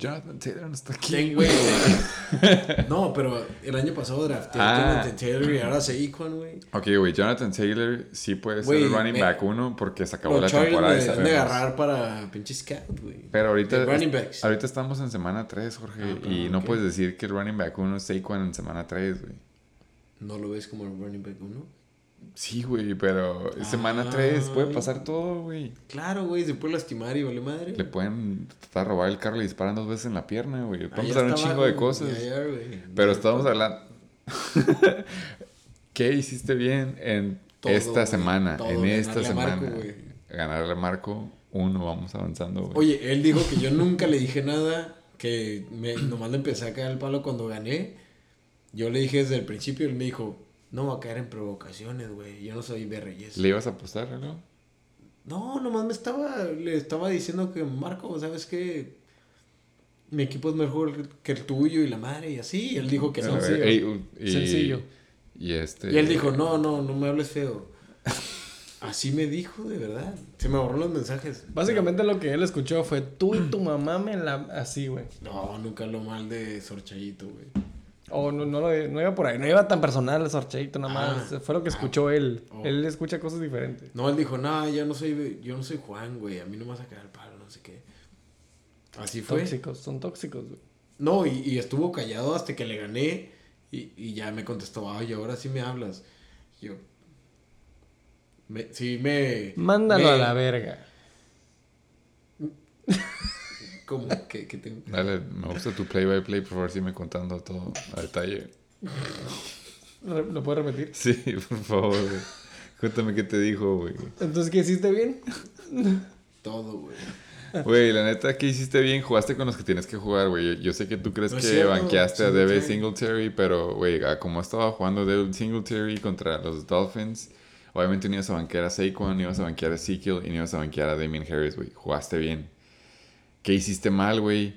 Jonathan Taylor no está aquí. ¿Quién, güey? [laughs] no, pero el año pasado drafteé a Ah. Jonathan Taylor y ahora Saquon, güey. Ok, güey, Jonathan Taylor sí puede ser el running me- back uno porque se acabó Los la Chargers temporada. me de agarrar para pinche scout, güey. Pero ahorita, running backs. ahorita estamos en semana 3, Jorge. Ah, y no puedes decir que el running back 1 es Saquon en semana 3, güey. ¿No lo ves como el running back uno? Sí, güey, pero semana 3 puede pasar todo, güey. Claro, güey, se puede lastimar y vale madre. Le pueden tratar de robar el carro y le disparan dos veces en la pierna, güey. Podemos hablar un chingo de cosas. Pero Ya estamos está. hablando. [laughs] ¿Qué hiciste bien en Todo, esta semana? todo, en esta ganarle a Marco, semana. güey. Ganarle a Marco. Uno, vamos avanzando, güey. Oye, él dijo que yo nunca le dije nada, que me, nomás le empecé a caer el palo cuando gané. Yo le dije desde el principio, él me dijo, no va a caer en provocaciones, güey. Yo no soy de Reyes. ¿Le ibas a apostar, no? No, nomás me estaba, le estaba diciendo que Marco, ¿sabes qué? Mi equipo es mejor que el tuyo y la madre y así. Y él dijo que no. Sencillo. ey, y, Sencillo. Y este. Y él dijo, no, no, no me hables feo. Así me dijo, de verdad. Se me borró los mensajes. Básicamente lo que él escuchó fue tú y tu mamá me la... Así, güey. No, nunca lo mal de Sorchayito, güey. O no, no, lo- no iba por ahí, no iba tan personal el sorcheito nada más. Ah. Fue lo que escuchó él. Oh. Él escucha cosas diferentes. No, él dijo, no, yo no soy, yo no soy Juan, güey. A mí no me vas a caer el palo, no sé qué. Así fue. Tóxicos, son tóxicos, güey. No, y, y estuvo callado hasta que le gané. Y, y ya me contestó, ay, ahora sí me hablas. Yo. Me, sí, me. Mándalo me- a la verga. [laughs] ¿Cómo? ¿Qué, qué tengo? Dale, me gusta tu play by play, por favor, sígueme contando todo a detalle. ¿Lo puedes repetir? Sí, por favor, güey. Cuéntame qué te dijo, güey. Entonces, ¿qué hiciste bien? Todo, güey. Güey, la neta, ¿qué hiciste bien? Jugaste con los que tienes que jugar, güey. Yo, sé que tú crees No que cierto, banqueaste a. Debe Singletary, pero, güey, a como estaba jugando Debe Singletary contra los Dolphins, obviamente no ibas a banquear a Saquon, no ibas a banquear a Ezekiel y no ibas a banquear a Damien Harris, güey. Jugaste bien. ¿Qué hiciste mal, güey?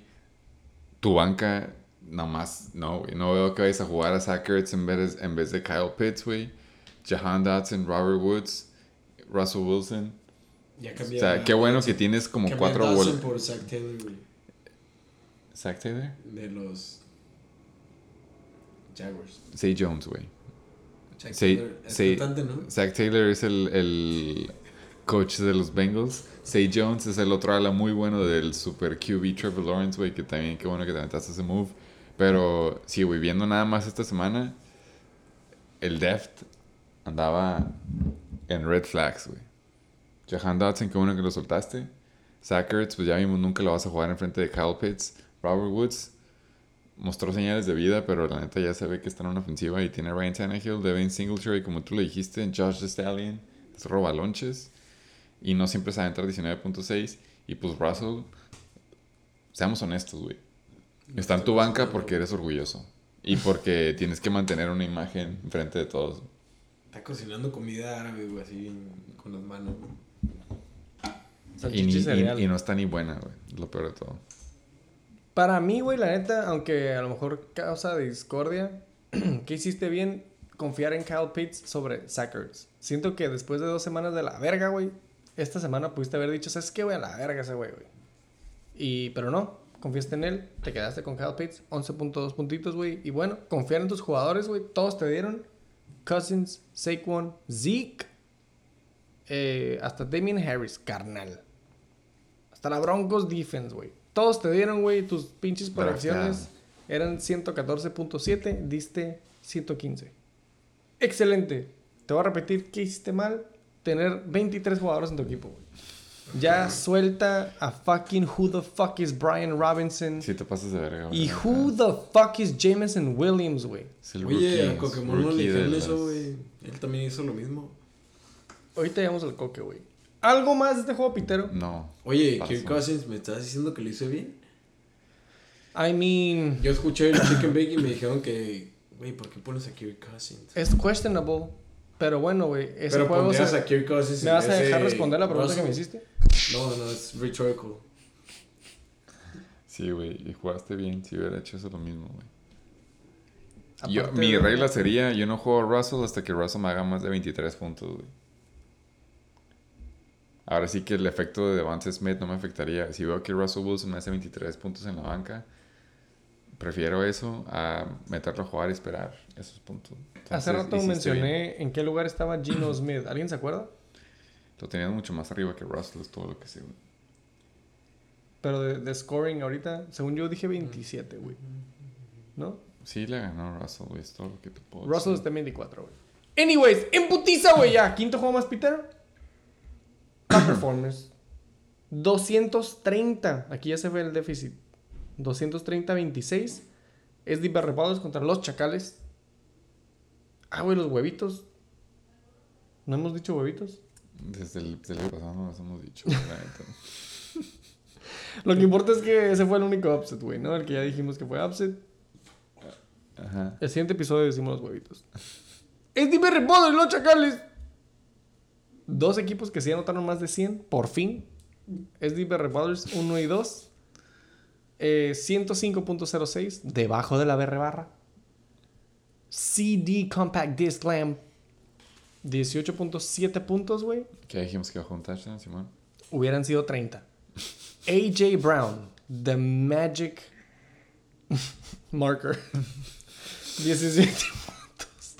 Tu banca, nomás, no, güey. No veo que vayas a jugar a Zach Ertz en vez, en vez de Kyle Pitts, güey. Jahan Dotson, Robert Woods, Russell Wilson. Ya O sea, qué bueno que tienes como cuatro bolas. por Zach Taylor, güey. ¿Zach Taylor? De los. Jaguars. Say Jones, güey. Zach Taylor es say, ¿no? Zach Taylor es el, el coach de los Bengals. Say Jones es el otro ala muy bueno del super QB Trevor Lawrence, güey, que también qué bueno que te aventaste ese move. Pero sí, güey, viendo nada más esta semana, el Deft andaba en red flags, güey. Jahan Dotson, que bueno que lo soltaste. Zach Ertz, pues ya vimos, nunca lo vas a jugar en frente de Kyle Pitts. Robert Woods mostró señales de vida, pero la neta ya se ve que está en una ofensiva y tiene Ryan Tannehill, Devin Singletary, como tú le dijiste, Josh the Stallion, es roba lonches y no siempre sabe entrar 19.6 y pues Russell, seamos honestos, güey. Está en tu banca porque eres orgulloso y porque tienes que mantener una imagen frente de todos. Está cocinando comida árabe, güey, así con las manos, güey. Y, ni- y y- no está ni buena, güey. Lo peor de todo. Para mí, güey, la neta, aunque a lo mejor causa discordia, [clears throat] ¿qué hiciste bien? Confiar en Kyle Pitts sobre Zach Ertz. Siento que después de dos semanas de la verga, güey, esta semana pudiste haber dicho, ¿sabes qué, güey? A la verga ese güey, güey. Y, pero no, confiaste en él, te quedaste con Kyle Pitts, 11.2 puntitos, güey. Y bueno, confiar en tus jugadores, güey, todos te dieron. Cousins, Saquon, Zeke, eh, hasta Damien Harris, carnal. Hasta la Broncos Defense, güey. Todos te dieron, güey, tus pinches proyecciones eran 114.7, diste 115. Excelente. Te voy a repetir qué hiciste mal. Tener 23 jugadores en tu equipo, güey. Ya suelta a fucking who the fuck is Brian Robinson. Si te pasas de verga, güey. Y who the fuck is Jameson Williams, güey. Es el Oye, a Pokémon no le dijeron eso, güey. Él también hizo lo mismo. Ahorita llegamos al coque, güey. ¿Algo más de este juego, Pitero? No. Oye. Kirk Cousins, ¿me estás diciendo que lo hizo bien? I mean, Yo escuché el Chicken Bake y me dijeron que, güey, ¿por qué pones a Kirk Cousins? es questionable. Pero bueno, güey. Ese Pero juego se- a Kirk Cousins ¿Me vas a dejar responder la pregunta que me Russell? hiciste? No, no, es rhetorical. Sí, güey. Y jugaste bien. Si hubiera hecho eso lo mismo, güey. Yo- mi de- regla sería, yo no juego a Russell hasta que Russell me haga más de 23 puntos, güey. Ahora sí que el efecto de Devante Smith no me afectaría. Si veo que Russell Wilson me hace 23 puntos en la banca, prefiero eso a meterlo a jugar y esperar esos puntos. Hace rato bien. mencioné en qué lugar estaba Gino [clears throat] Smith. ¿Alguien se acuerda? Lo tenías mucho más arriba que Russell, es todo lo que sé, güey. Pero de, de scoring ahorita, según yo dije 27, güey. ¿No? Sí, le ganó Russell, güey, es todo lo que te puedo Russell decir. está en 24, güey. Anyways, en putiza, güey, ya. Quinto juego más, Peter. Top [clears throat] performers. 230. Aquí ya se ve el déficit. 230-26. Es de Barrepados contra los Chacales. Ah, güey, los huevitos. ¿No hemos dicho huevitos? Desde el, desde el pasado no nos hemos dicho. [laughs] Lo que importa es que ese fue el único upset, güey, ¿no? El que ya dijimos que fue upset. Ajá. El siguiente episodio decimos los huevitos. Es de Barrepados y los Chacales. Dos equipos que sí anotaron más de 100, por fin. SD BR Brothers 1 y 2. Eh, 105.06, debajo de la BR barra. CD Compact Disc Slam, 18.7 puntos, güey. Que dijimos que bajó un touchdown, Simón. Hubieran sido 30. AJ Brown, The Magic [laughs] Marker, [laughs] 17 puntos.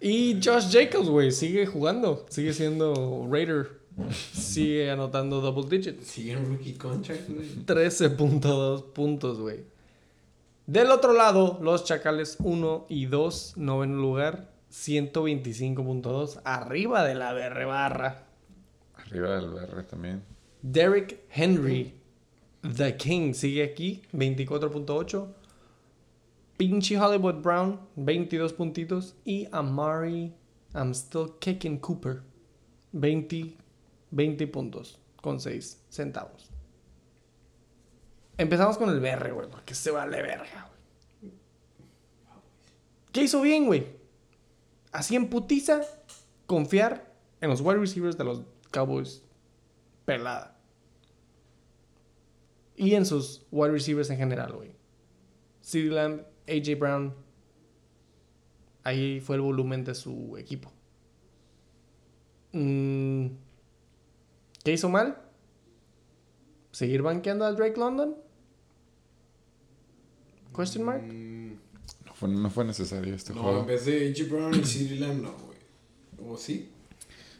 Y Josh Jacobs, güey, sigue jugando. Sigue siendo Raider. Sigue anotando double digits. Sigue en rookie contract, güey. 13.2 puntos, güey. Del otro lado, los Chacales 1 y 2, noveno lugar, 125.2, arriba de la BR barra. Arriba del BR también. Derrick Henry, The King, sigue aquí, 24.8. Pinche Hollywood Brown, 22 puntitos. Y Amari, I'm still kicking Cooper, 20, 20 puntos con 6 centavos. Empezamos con el BR, güey, porque se vale verga, güey. ¿Qué hizo bien, güey? Así en putiza, confiar en los wide receivers de los Cowboys pelada. Y en sus wide receivers en general, güey. CeeDee Lamb, AJ Brown. Ahí fue el volumen de su equipo. Mm, ¿Qué hizo mal? ¿Seguir banqueando al Drake London? Question mark. Mm, No fue, no fue necesario este no, juego. en vez de AJ Brown y CeeDee Lamb, no, güey. ¿O sí?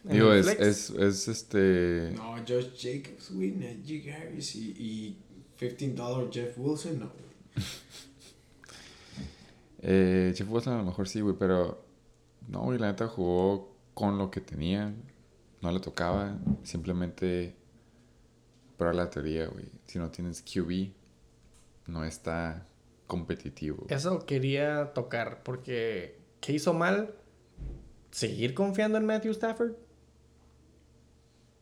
Digo, es, es, es este. No, Josh Jacobs, güey, Najee Harris y, y $15 Jeff Wilson, no, güey. [laughs] Eh, Jeff Wilson a lo mejor sí, güey, pero. No, güey, la neta jugó con lo que tenía. No le tocaba. Simplemente para la teoría, güey. Si no tienes QB, no está competitivo. Eso quería tocar porque ¿qué hizo mal? ¿Seguir confiando en Matthew Stafford?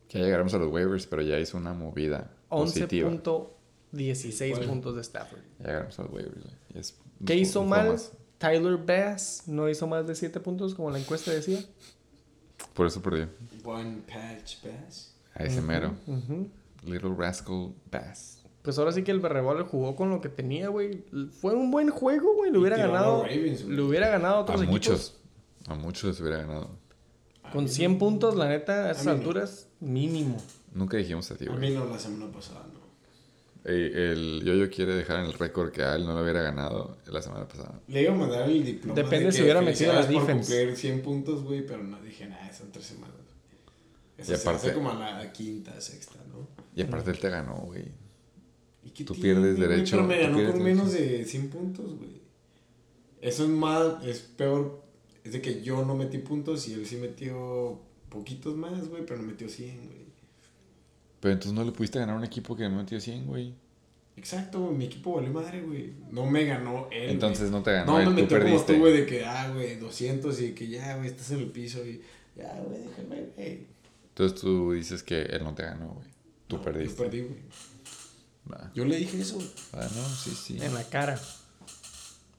Ya llegaremos a los waivers, pero ya hizo una movida positiva. 11.16 puntos de Stafford. Ya llegaremos a los waivers, es ¿Qué hizo mal? más. Tyler Bass no hizo más de 7 puntos como la encuesta decía. Por eso perdió. One patch pass. A ese mero. Little Rascal Bass. Pues ahora sí que el Berrebol jugó con lo que tenía, güey. Fue un buen juego, güey. Le hubiera a ganado. Ravens, le hubiera ganado a A otros equipos. muchos. A muchos les hubiera ganado. Con 100 puntos, la neta, a esas A no. alturas, mínimo. Nunca dijimos a ti, A güey. mí no la semana pasada, no. El Yoyo quiere dejar en el récord que a él no lo hubiera ganado la semana pasada. Le iba a mandar el diploma. Depende de si hubiera metido la felicidades por defense. cumplir 100 puntos, güey, pero no dije nada, son tres semanas. Eso Y se aparte- hace como a la quinta, sexta, ¿no? Y aparte él te ganó, güey. ¿Y qué Tú tiene, pierdes güey? derecho, Pero me ganó con derecho. menos de 100 puntos, güey. Eso es más, es peor. Es de que yo no metí puntos y él sí metió poquitos más, güey, pero no metió 100, güey. Pero entonces no le pudiste ganar a un equipo que me metió 100, güey. Exacto, güey, mi equipo valió madre, güey. No me ganó él. Entonces güey. no te ganó No él, me tú metió como perdiste. tú, güey, de que, ah, güey, 200 y que ya, güey, estás en el piso y ya, güey, déjame, güey. Entonces tú dices que él no te ganó, güey. Tú No, perdiste. Yo perdí, güey. Va. Yo le dije eso. Ah, no, sí, sí. En la cara.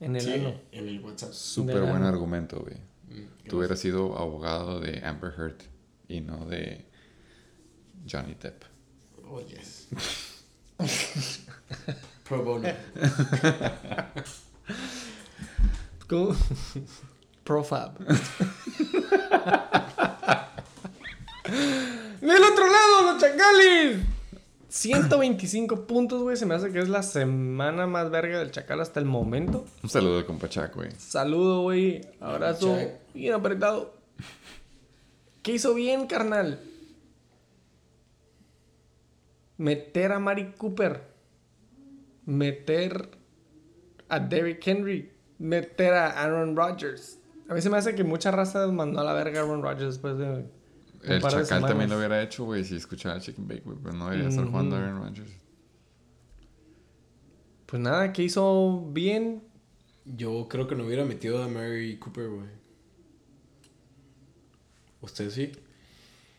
En el Sí, ano. en el WhatsApp. Súper buen argumento, güey. Mm, Tú hubieras sido abogado de Amber Heard y no de Johnny Depp. Oh, yes. [laughs] Pro bono. ¿Cómo? Profab. Del otro lado, los chacales. 125 puntos, güey. Se me hace que es la semana más verga del chacal hasta el momento. Un saludo al compa Chuck, güey. Saludo, güey. Abrazo. Bien apretado. ¿Qué hizo bien, carnal? Meter a Mari Cooper. Meter a Derrick Henry. Meter a Aaron Rodgers. A mí se me hace que mucha raza mandó a la verga a Aaron Rodgers después de. un El par de Chacal también lo hubiera hecho, güey, si escuchara Chicken Bake, güey. Pero no debería estar jugando a. Aaron Rodgers. Pues nada, ¿qué hizo bien? Yo creo que no hubiera metido a Mary Cooper, güey. ¿Usted sí?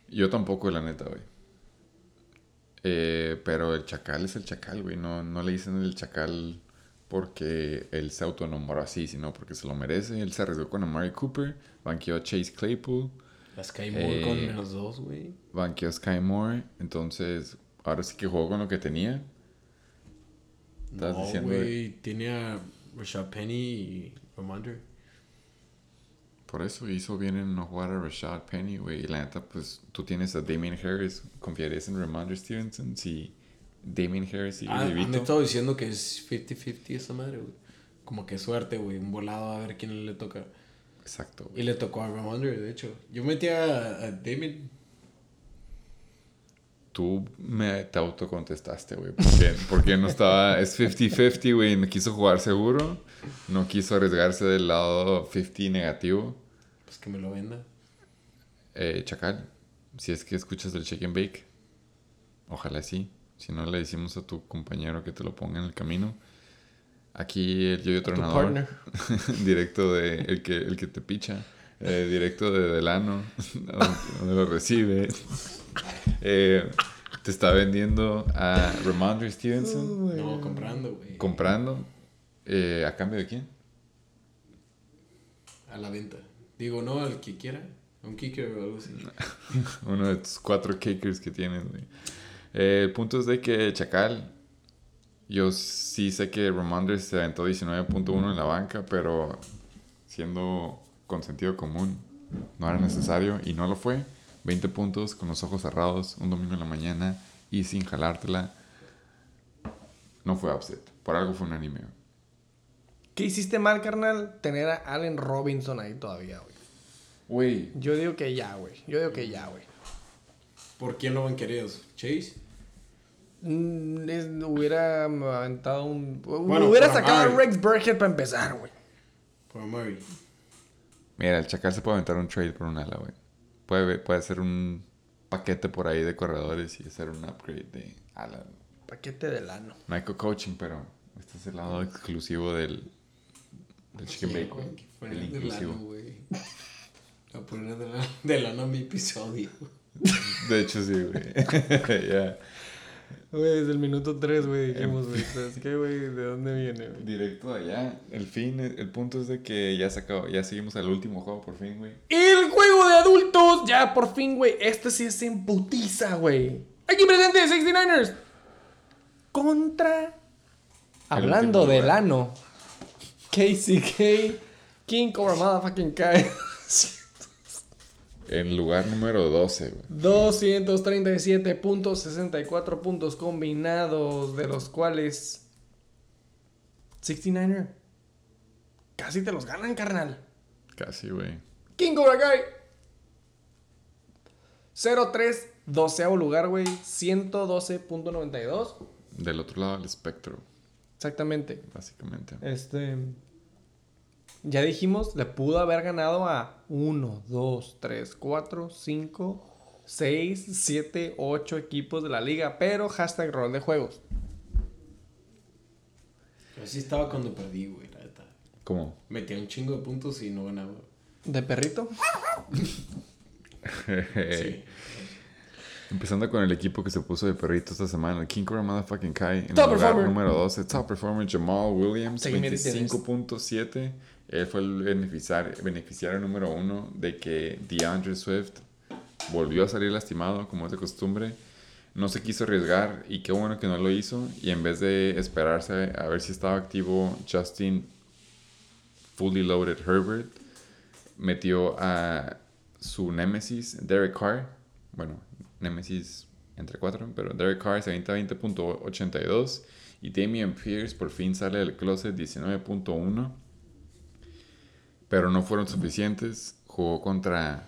Yo tampoco, la neta, güey. Eh, pero el Chacal es el Chacal, güey. No, no le dicen el Chacal porque él se autonombró así, sino porque se lo merece. Él se arriesgó con Amari Cooper, banqueó a Chase Claypool, La Sky Moore Eh, con menos dos, güey. banqueó a Sky Moore. Entonces, ahora sí que jugó con lo que tenía. Estás No, güey. Tiene a Rashad Penny y Ramondre. Por eso hizo bien en no jugar a Rashad Penny, güey. Y la neta, pues tú tienes a Damien Harris. ¿Confiarías en Ramondre Stevenson si Damien Harris sigue Ah, han estado diciendo que es 50-50 esa madre, güey. Como que suerte, güey. Un volado a ver quién le toca. Exacto, güey. Y le tocó a Ramondre, de hecho. Yo metí a, a David. Tú me te autocontestaste, güey. Porque, porque no estaba. Es 50-50, güey. No quiso jugar seguro. No quiso arriesgarse del lado 50 negativo. Pues que me lo venda. Eh, Chacal, si es que escuchas el Check and Bake, ojalá sí. Si no, le decimos a tu compañero que te lo ponga en el camino. Aquí el yo tronador. [laughs] directo de el que, el que te picha. eh, directo de Delano, [laughs] donde, donde lo recibe. Eh, te está vendiendo a Ramondre Stevenson, No, comprando, güey. comprando. eh, ¿A cambio de quién? A la venta. Digo, no, al que quiera. Un kicker o algo así. [laughs] Uno de tus cuatro kickers que tienes, güey. Eh, el punto es de que Chacal, yo sí sé que Ramondre se aventó 19.1 en la banca, pero siendo con sentido común, no era necesario y no lo fue. 20 puntos con los ojos cerrados, un domingo en la mañana y sin jalártela. No fue upset. Por algo fue un anime. ¿Qué hiciste mal, carnal? Tener a Allen Robinson ahí todavía, güey. Güey, Yo digo que ya, güey. Yo digo que ya, güey. ¿Por quién lo van queridos? ¿Chase? Mm, es- hubiera aventado un. Bueno, hubiera sacado a. Rex Burkhead para empezar, güey. Por Murray. mira, el Chacal se puede aventar un trade por un ala, güey. Puede, puede hacer un paquete por ahí de corredores y hacer un upgrade de Alan. Paquete de lano. No hay co-coaching, pero este es el lado exclusivo del, del Chicken Bake, güey. El inclusivo. lano, güey. A poner de lano, de mi episodio. De hecho, sí, güey. [laughs] Ya. Güey, desde el minuto 3, güey, dijimos, güey. [laughs] ¿Sabes qué, güey? ¿De dónde viene, güey? Directo de allá. El fin, el punto es de que ya se acabó, ya seguimos al último juego por fin, güey. El juego de adultos, ya por fin, güey. Este sí es en putiza, güey. Aquí presente 69ers. Contra. Hablando del ano. KCK. King Cobra Motherfucking Kai. En lugar número 12, güey. 237.64 puntos combinados, de los cuales 69er. Casi te los ganan, carnal. Casi, güey. King Cobra Kai. 0-3, doceavo lugar, güey. 112.92. Del otro lado del espectro, Exactamente. básicamente. Este. Ya dijimos, le pudo haber ganado a 1, 2, 3, 4, 5, 6, 7, 8 equipos de la liga. Pero hashtag rol de juegos. Así estaba cuando perdí, güey, la neta. ¿Cómo? Metía un chingo de puntos y no ganaba. ¿De perrito? Sí. [laughs] Empezando con el equipo que se puso de perrito esta semana, el King Cobra Motherfucking Kai en Top el lugar performer. número 12, top performer Jamal Williams, Sí, mire, tienes. 25.7. Él fue el beneficiario, beneficiario número uno de que DeAndre Swift volvió a salir lastimado, como es de costumbre. No se quiso arriesgar y qué bueno que no lo hizo. Y en vez de esperarse a ver si estaba activo Justin Fully Loaded Herbert, metió a su némesis, Derek Carr. Bueno, némesis entre cuatro, pero Derek Carr se avienta 20.82 y Damian Pierce por fin sale del closet 19.1. Pero no fueron suficientes. Jugó contra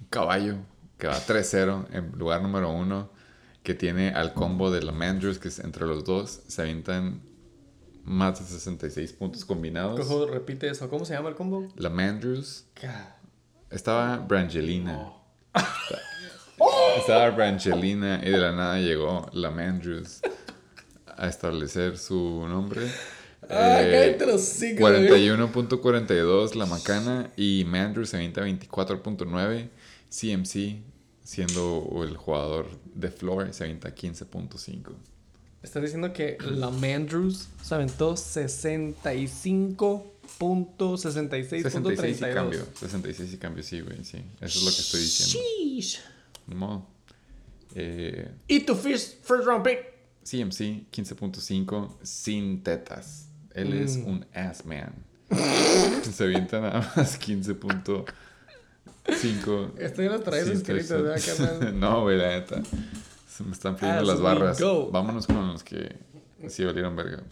un caballo que va 3-0 en lugar número 1. Que tiene al combo de Lamandrews, que es entre los dos se avientan más de 66 puntos combinados. Cojo, repite eso. ¿Cómo se llama el combo? Lamandrews. Ca- Estaba Brangelina. [laughs] Estaba Brangelina y de la nada llegó Lamandrews a establecer su nombre. Ah, Eh, cállate los güey. 41.42 la macana y Mandrews se avienta 24.9. CMC, siendo el jugador de floor, se avienta 15.5. Estás diciendo que la Mandrews se aventó 65.66.32. 66 y cambio. 66 y cambio, sí, güey, sí. Eso es lo que estoy diciendo. Sheesh. Modo. Eh, Y tu first, first round pick. CMC 15.5 sin tetas. Él es Mm. un ass man. [laughs] Se avienta nada más 15.5. Esto ya lo traes sin escrito, ¿verdad, tetas. carnal? [laughs] no, güey, la neta. Se me están pidiendo As las barras. go. Vámonos con los que sí valieron verga.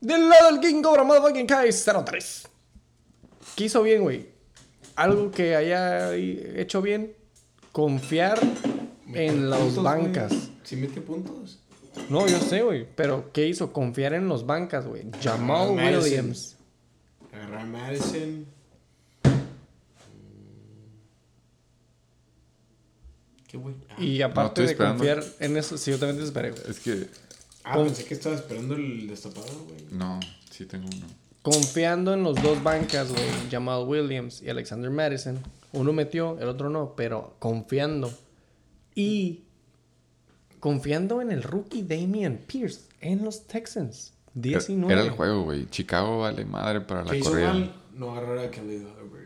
Del lado del King Cobra Motherfucking Kai 03. ¿Qué hizo bien, güey? Algo que haya hecho bien. Confiar en las bancas. ¿Sí mete puntos? No, yo sé, güey. Pero ¿qué hizo? Confiar en los bancas, güey. Jamal. Williams. Agarrar a Madison. ¿Qué güey? Ah, Y aparte de esperando. confiar en eso, sí, yo también te esperé, güey. Es que. ah, pensé que estaba esperando el destapado, güey. No, sí tengo uno. Confiando en los dos bancas, güey. Jamal Williams y Alexander Madison. Uno metió, el otro no, pero confiando. Y confiando en el rookie Damian Pierce en los Texans. 19. Era el juego, güey. Chicago vale madre para la ¿Qué hizo corrida. mal? No agarrar a Kelly güey.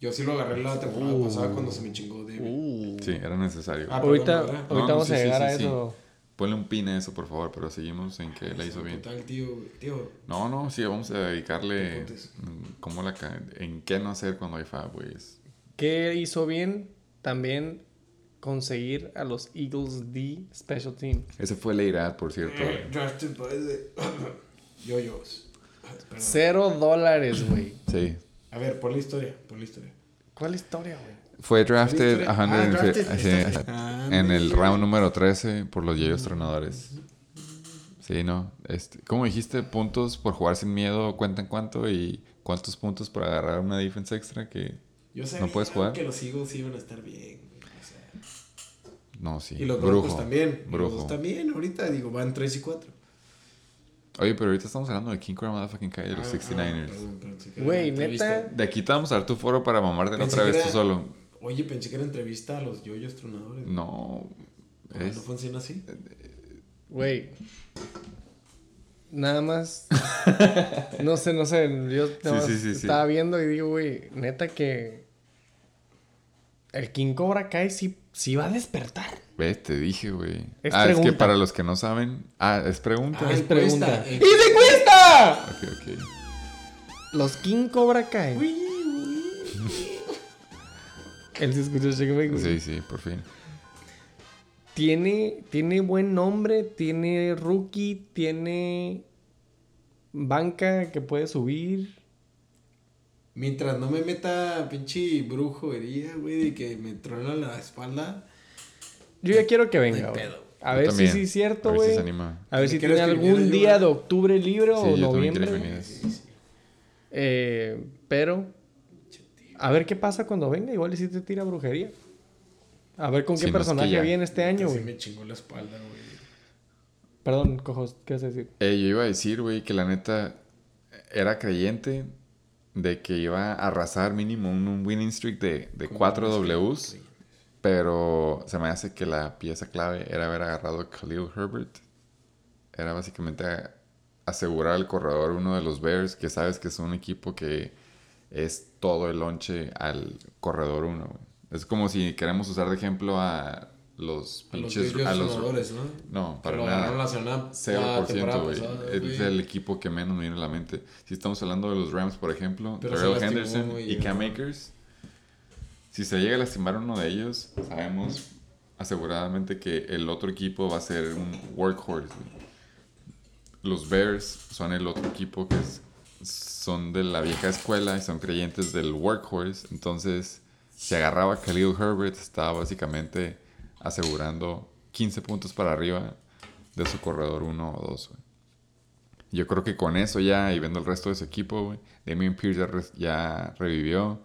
Yo sí lo agarré la temporada pasada cuando se me chingó David. Uh. Sí, era necesario. Ah, Ahorita, perdón, ahorita No, no, vamos sí, a llegar sí, a sí. eso. Ponle un pin a eso, por favor, pero seguimos en que la hizo bien. ¿Qué tal, tío? Tío, No, no, sí, vamos a dedicarle cómo la en qué no hacer cuando hay fab, güey. ¿Qué hizo bien? También conseguir a los Eagles D Special Team. Ese fue Leirad, por cierto. eh, drafted by the Yoyos. Perdón. Cero dólares, güey. Sí. A ver, pon la historia, pon la historia. ¿Cuál historia, güey? Fue drafted, Ah, 100 drafted, sí, Ah, en el round número 13 por los Yeyos Tronadores. Sí, ¿no? Este, ¿Cómo dijiste? Puntos por jugar sin miedo cuentan cuánto y cuántos puntos por agarrar una defense extra que Yo ¿No puedes jugar? que los Eagles iban a estar bien. No, sí. Y los Brujo. Broncos también. Los Brujo. dos también, ahorita digo, van 3 y 4. Oye, pero ahorita estamos hablando de King Cobra Motherfucking Kai de los 69ers. Güey, neta. de aquí te vamos a dar tu foro para mamarte la Pensé otra vez tú solo. Oye, pensé que era entrevista a los yoyos tronadores. No. ¿No, Es, ¿No funciona así? Güey. Nada más. [laughs] no sé, no sé. Yo nada más sí, sí, sí. estaba viendo y digo, güey, neta que. El King Cobra Kai sí, sí va a despertar. Ves, te dije, güey. Es ah, es que pregunta. para los que no saben. Ah, es pregunta. Ah, es pregunta. eh. ¡Y se cuesta! Ok, ok. Los King Cobra. Uy, uy. Él se escuchó Shake. Sí, sí, por fin. Tiene, tiene buen nombre, tiene rookie, tiene banca que puede subir. Mientras no me meta pinche brujo herida, güey, de que me truena la espalda. Yo ya quiero que venga, güey. pedo. A ver también. si sí es cierto, A ver si güey. se anima. A ver si ¿Quieres tiene algún día de octubre libre o yo noviembre. viniera. Sí, sí. Eh, pero, a ver qué pasa cuando venga. Igual y si te tira brujería. A ver con Si qué no es que personaje viene este año, Sí güey. me chingó la espalda, güey. Perdón, cojos, ¿qué vas a decir? Eh, yo iba a decir, güey, que la neta era creyente de que iba a arrasar mínimo un, un winning streak de, de Como 4 los que- Ws. Pero se me hace que la pieza clave era haber agarrado a Khalil Herbert. Era básicamente asegurar al corredor uno de los Bears, que sabes que es un equipo que es todo el lonche al corredor uno. Es como si queremos usar de ejemplo a los A los pinches... a los- ¿no? no, para nada. la semana, 0%, la temporada güey. Es el equipo que menos me viene a la mente. Si estamos hablando de los Rams, por ejemplo, Pero se Darrell lastimó, Henderson y Cam. Akers. Si se llega a lastimar uno de ellos, sabemos aseguradamente que el otro equipo va a ser un workhorse. güey. Los Bears son el otro equipo que es- son de la vieja escuela y son creyentes del workhorse. Entonces, si agarraba Khalil Herbert, estaba básicamente asegurando 15 puntos para arriba de su corredor 1 o 2. Yo creo que con eso ya, y viendo el resto de su equipo, güey, Damian Pierce ya, re- ya revivió.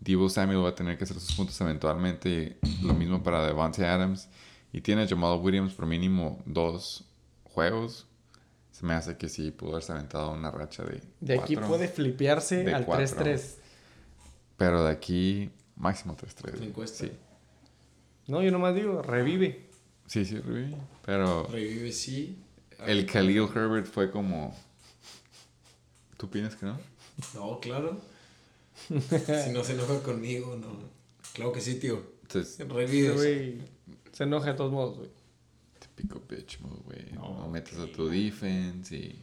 Debo Samuel va a tener que hacer sus puntos eventualmente. Lo mismo para Devontae Adams. Y tiene a Jamal Williams por mínimo dos juegos. Se me hace que sí pudo haberse aventado una racha de. De aquí cuatro. puede flipearse al cuatro. 3-3. Pero de aquí, máximo 3-3. La encuesta. Sí, No, yo nomás digo, revive. sí, sí, reviví. Pero Revive, sí. el Khalil Herbert fue como. ¿Tú opinas que no? No, claro. si no se enoja conmigo, no. Claro que sí, tío. Entonces, Revive. Güey, se enoja de todos modos, güey. típico bitch move, güey. No, metes a tu defense y.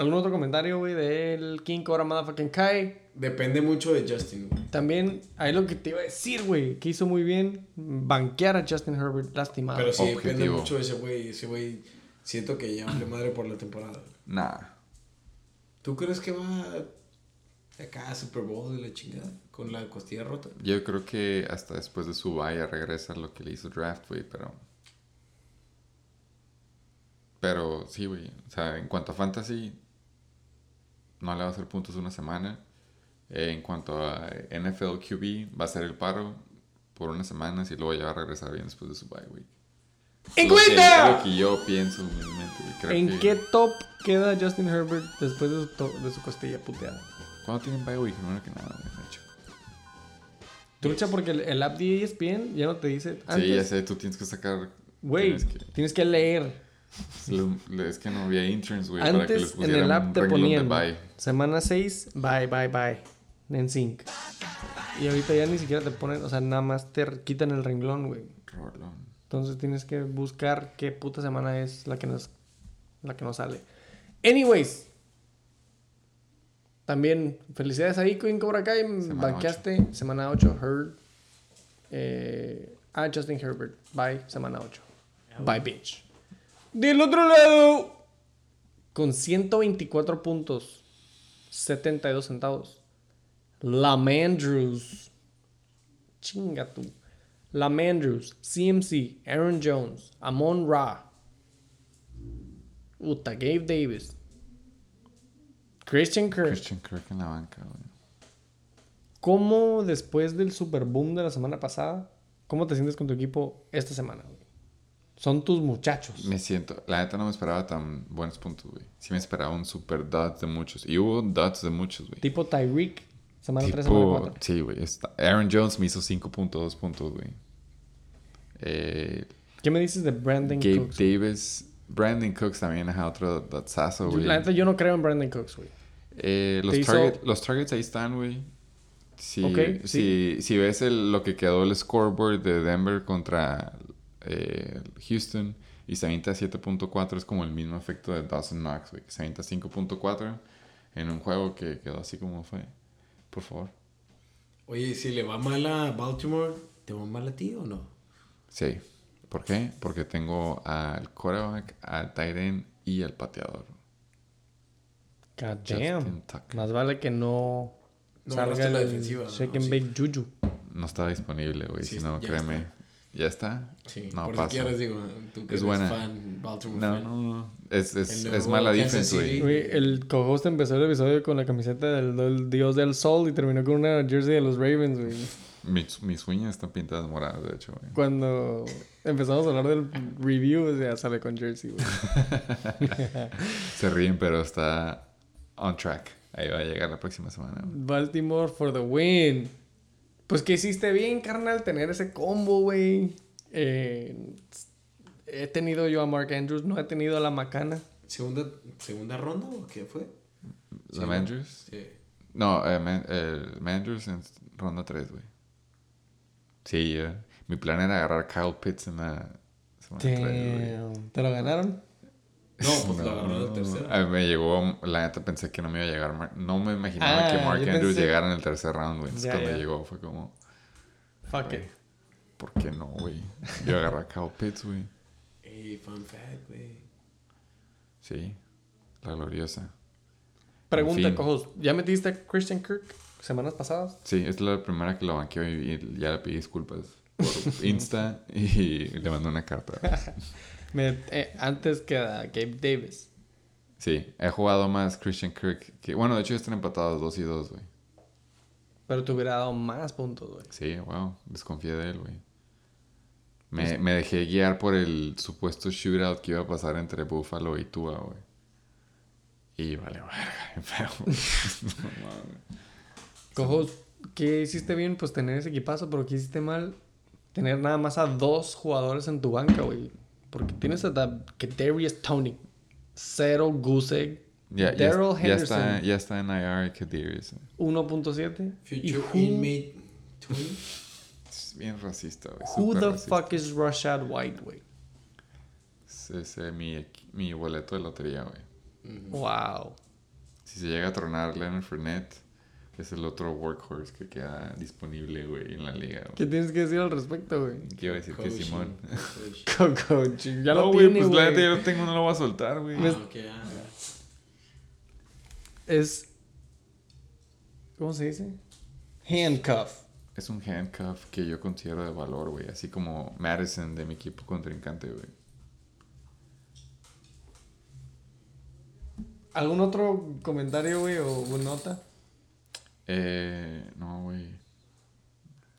¿Algún otro comentario, güey, del King Cobra Motherfucking Kai? Depende mucho de Justin, güey. También, ahí lo que te iba a decir, güey, que hizo muy bien, banquear a Justin Herbert lastimado. Pero sí depende mucho de ese güey. Ese güey siento que ya vale madre por la temporada. Nah. ¿Tú crees que va acá a Super Bowl de la chingada con la costilla rota? Yo creo que hasta después de su vaya regresa lo que le hizo draft, güey, pero. Pero sí, güey. O sea, en cuanto a fantasy, no le va a hacer puntos una semana. Eh, en cuanto a NFL QB, va a ser el paro por unas semanas y luego ya va a regresar bien después de su bye, güey. ¡En Lo que-! Lo que yo pienso, humildemente. Creo ¿En que- qué top queda Justin Herbert después de su, to- de su costilla puteada? ¿Cuándo tienen bye week? Primero que nada, de hecho. Trucha porque el, el app de ESPN ya no te dice. Antes, Sí, ya sé, tú tienes que sacar. Güey, tienes que- tienes que leer. Es que no había interns, güey, para que les Antes en pusieran el app te de ponían bye. semana 6, bye, bye, bye. En sync. Y ahorita ya ni siquiera te ponen, o sea, nada más te quitan el renglón, güey. Entonces tienes que buscar qué puta semana es la que nos, la que nos sale. Anyways. También felicidades a Ico en Cobra Kai. Semana Banqueaste semana 8. Heard. Eh, a Justin Herbert. Bye, semana 8. Bye, bitch. Del otro lado. Con 124 puntos. 72 centavos. Lamandrews. Chinga tú. Lamandrews, CMC, Aaron Jones, Amon Ra. Uta, Gabe Davis. Christian Kirk. Christian Kirk en la banca, güey. ¿Cómo después del super boom de la semana pasada ¿Cómo te sientes con tu equipo esta semana, güey? Son tus muchachos. Me siento, la neta no me esperaba tan buenos puntos, güey. Sí me esperaba un super dot de muchos. Y hubo dots de muchos, güey. Tipo Tyreek, semana 3, semana Tipo, 4. sí, güey. Aaron Jones me hizo 5.2 puntos, güey. Eh, ¿Qué me dices de Brandon Gabe Cooks? Davis. Brandon Cooks también es otro dotsazo, güey. La neta, yo no creo en Brandon Cooks, güey. Eh, los, hizo- targets ahí están, güey. Si, Ok, si, si ves el- lo que quedó el scoreboard de Denver contra eh, Houston y se avienta 7.4, es como el mismo efecto de Dawson Knox, güey. Que se avienta 5.4 en un juego que quedó así como fue. Por favor. Oye, si le va mal a Baltimore, ¿te va mal a ti o no? Sí. ¿Por qué? Porque tengo al quarterback, al end y al pateador. God damn. Más vale que no, No salga la el defensiva, ¿no? Shake and Sí. bake Juju. No está disponible, güey. Sí, si no, créeme. está. ¿Ya está? Sí, no por pasa. si quieres, digo, tú que Es eres buena. fan, Baltimore No, fan. no, no. Es, es, es mala defense, güey. El co-host empezó el episodio con la camiseta del, del dios del sol y terminó con una jersey de los Ravens, güey. Mis, mis uñas están pintadas moradas, de hecho, güey. Cuando empezamos a hablar del review, ya sale con jersey, güey. [laughs] Se ríen, pero está on track. Ahí va a llegar la próxima semana. güey. Baltimore for the win. Pues que hiciste bien, carnal, tener ese combo, güey. Eh, he tenido yo a Mark Andrews, no he tenido a la macana. ¿Segunda, ¿Segunda ronda o qué fue? ¿La Sí, Mandrews? Sí. No, eh, Man- Mandrews en ronda 3, güey. Sí, eh. mi plan era agarrar a Kyle Pitts en la semana 3, güey. Damn. ¿Te lo ganaron? No, pues lo agarró en el tercero. A mí me llegó, la neta pensé que no me iba a llegar. Mar- No me imaginaba Ah, que Mark Andrews pensé- llegara en el tercer round, güey. Entonces Ya, cuando ya. llegó fue como, Fuck it. ¿por qué no, güey? Yo agarré a Kyle Pitts, güey. Ey, fun fact, güey. Sí, la gloriosa. Pregunta, En fin. cojos. ¿Ya metiste a Christian Kirk semanas pasadas? Sí, es la primera que lo banqueó y, y ya le pedí disculpas por [laughs] Insta y le mandé una carta. [laughs] Me- eh, antes que a Gabe Davis. Sí, he jugado más Christian Kirk que... Bueno, de hecho ya están empatados 2 y 2, güey. Pero te hubiera dado más puntos, güey. Sí, wow, desconfié de él, güey. Me, me dejé guiar por el supuesto shootout que iba a pasar entre Buffalo y Tua, güey. Y vale, verga. Cojos, ¿qué [laughs] hiciste bien? Pues tener ese equipazo, pero ¿qué hiciste mal? Tener nada más a dos jugadores en tu banca, güey. Porque tienes a Da- que Darius Tony, Cero Guseg, Ya, ya, Daryl ya está, Henderson, ya está en IR que Darius. 1.7. ¿Y Future who, inmate 20. Es bien racista, güey. who the racista. fuck is Rashad White, güey? Es, es, mi, mi boleto de lotería, güey. Wow. Si se llega a tronar Leonard Fournette, es el otro workhorse que queda disponible, güey, en la liga. güey. ¿Qué tienes que decir al respecto, güey? ¿Qué iba a decir que Coaching, Simón? coaching. [laughs] Coach, ya no, lo güey, tiene, pues la neta ya lo tengo, no lo voy a soltar, güey. Ah, ok, ah. Es... ¿Cómo se dice? Handcuff. Es un handcuff que yo considero de valor, güey. Así como Madison de mi equipo contrincante, güey. ¿Algún otro comentario, güey, o nota? Eh, no, güey.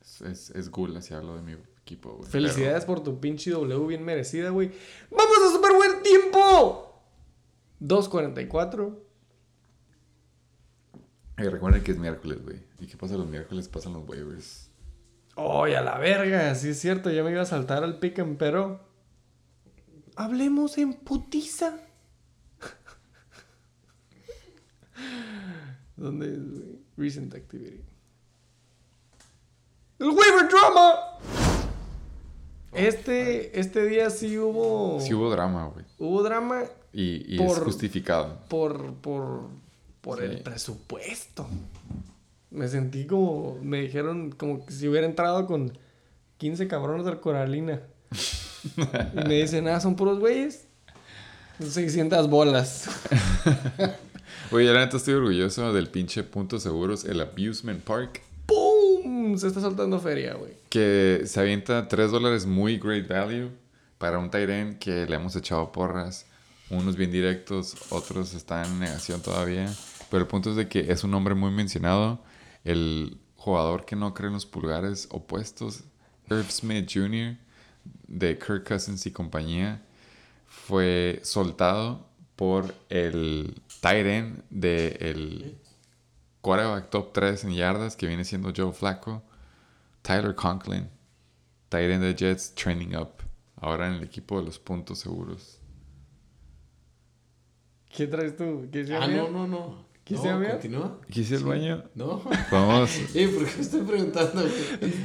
Es, es, es gula si hablo de mi equipo, güey. Felicidades por tu pinche W bien merecida, güey. ¡Vamos a super buen tiempo! 2.44. Pero, eh, recuerden que es miércoles, güey. ¿Y qué pasa los miércoles? Pasan los waivers. ¡Ay, a la verga! Sí es cierto, ya me iba a saltar al and pero... Hablemos en putiza. [laughs] ¿Dónde es, güey? Recent activity. ¡El waiver drama! Este, este día sí hubo... Sí hubo drama, güey. Hubo drama Y, y Por- es justificado. por, por, por Sí. el presupuesto. Me sentí como, me dijeron como que si hubiera entrado con 15 cabrones del Coralina. [laughs] y me dicen, ah, son puros güeyes. 600 bolas. [laughs] Oye, la neta estoy orgulloso del pinche punto seguros, el Abusement Park. ¡Pum! Se está soltando feria, güey. Que se avienta 3 dólares muy great value para un Tyren que le hemos echado porras. Unos bien directos, otros están en negación todavía. Pero el punto es de que es un nombre muy mencionado. El jugador que no cree en los pulgares opuestos Irv Smith Jr. de Kirk Cousins y compañía fue soltado por el end del quarterback top 3 en yardas que viene siendo Joe Flacco, Tyler Conklin, end de Jets, training up, ahora en el equipo de los puntos seguros. ¿Qué traes tú? ¿Qué Ah, no, no, no. ¿Quise no, ver? continúa. ¿Quise el baño? No. Vamos. [laughs] Eh, ¿por qué me estoy preguntando?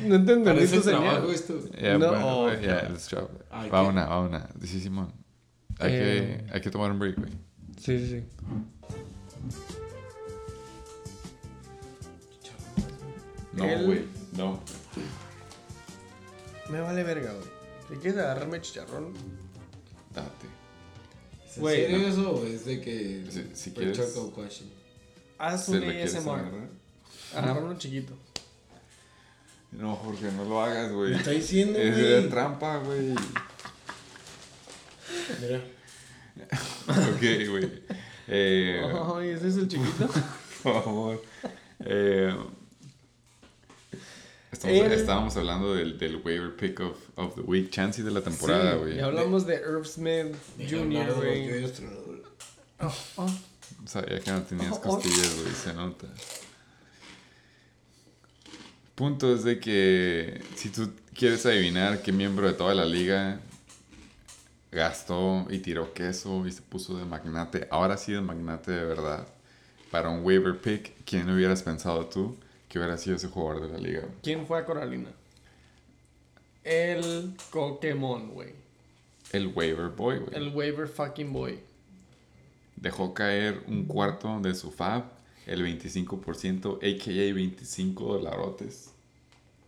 No entendí Parece trabajo esto. Yeah, No, bueno, oh, yeah, let's drop it. Ay, Va una, va una. Dice Simón. Hay, Eh. que, hay que tomar un break, güey. Sí, sí, sí. No, El- güey. No. Me vale verga, güey. Si quieres agarrarme chicharrón, Date. ¿Es Güey, serio no. eso o es de que... Si- si quieres- choco question? haz ¿Se un ASMR. Agarra uno chiquito. No, Jorge, no lo hagas, güey. Me está diciendo, Es güey. de trampa, güey. Mira. ok, güey. Eh, ¿ese es el chiquito? por favor. Eh, estamos- El- Estábamos hablando del, del waiver pick of, of the week, chance de la temporada, Sí, güey. Y hablamos de Irv Smith Jr., güey. Oh, oh. Sabía que no tenías oh. costillas, güey, se nota. Punto es de que si tú quieres adivinar qué miembro de toda la liga gastó y tiró queso y se puso de magnate, ahora sí de magnate de verdad, para un waiver pick, ¿quién hubieras pensado tú que hubiera sido ese jugador de la liga? ¿Quién fue a Coralina? El Pokémon, güey. El waiver boy, güey. El waiver fucking boy. Dejó caer un cuarto de su fab, el 25%, a.k.a. 25 dolarotes.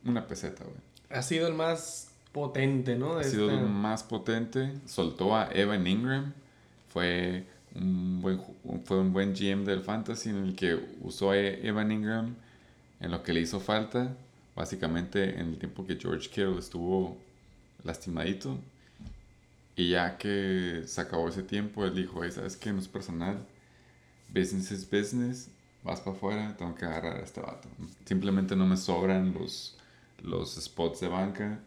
Una peseta, güey. Ha sido el más potente, ¿no? De Ha sido más potente. Soltó a Evan Ingram. Fue un buen, fue un buen GM del Fantasy en el que usó a Evan Ingram en lo que le hizo falta. Básicamente en el tiempo que George Kittle estuvo lastimadito. Y ya que se acabó ese tiempo, él dijo, "Ey, ¿sabes qué? No es personal. Business is business. Vas para afuera, tengo que agarrar a este vato. Simplemente no me sobran los, los spots de banca.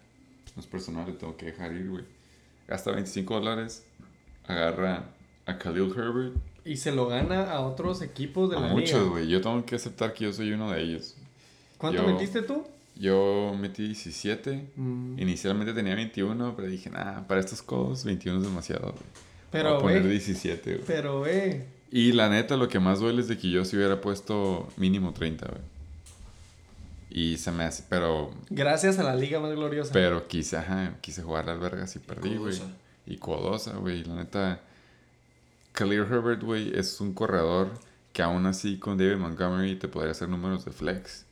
No es personal, le tengo que dejar ir, güey. Gasta 25 dólares, agarra a Khalil Herbert. Y se lo gana a otros equipos de A la muchos, güey. Yo tengo que aceptar que yo soy uno de ellos. ¿Cuánto Yo- metiste tú? Yo metí 17. Mm, Inicialmente tenía 21, pero dije, nah, para estos codos 21 es demasiado, güey. Voy Pero, a poner güey. 17, güey. Pero, güey. Y la neta, lo que más duele es de que yo si hubiera puesto mínimo 30, güey. Y se me hace, pero, Gracias a la liga más gloriosa. pero quise, ajá, quise jugar las vergas y perdí, güey. Y codosa, güey. La neta, Khalil Herbert, güey, es un corredor que aún así con David Montgomery te podría hacer números de flex.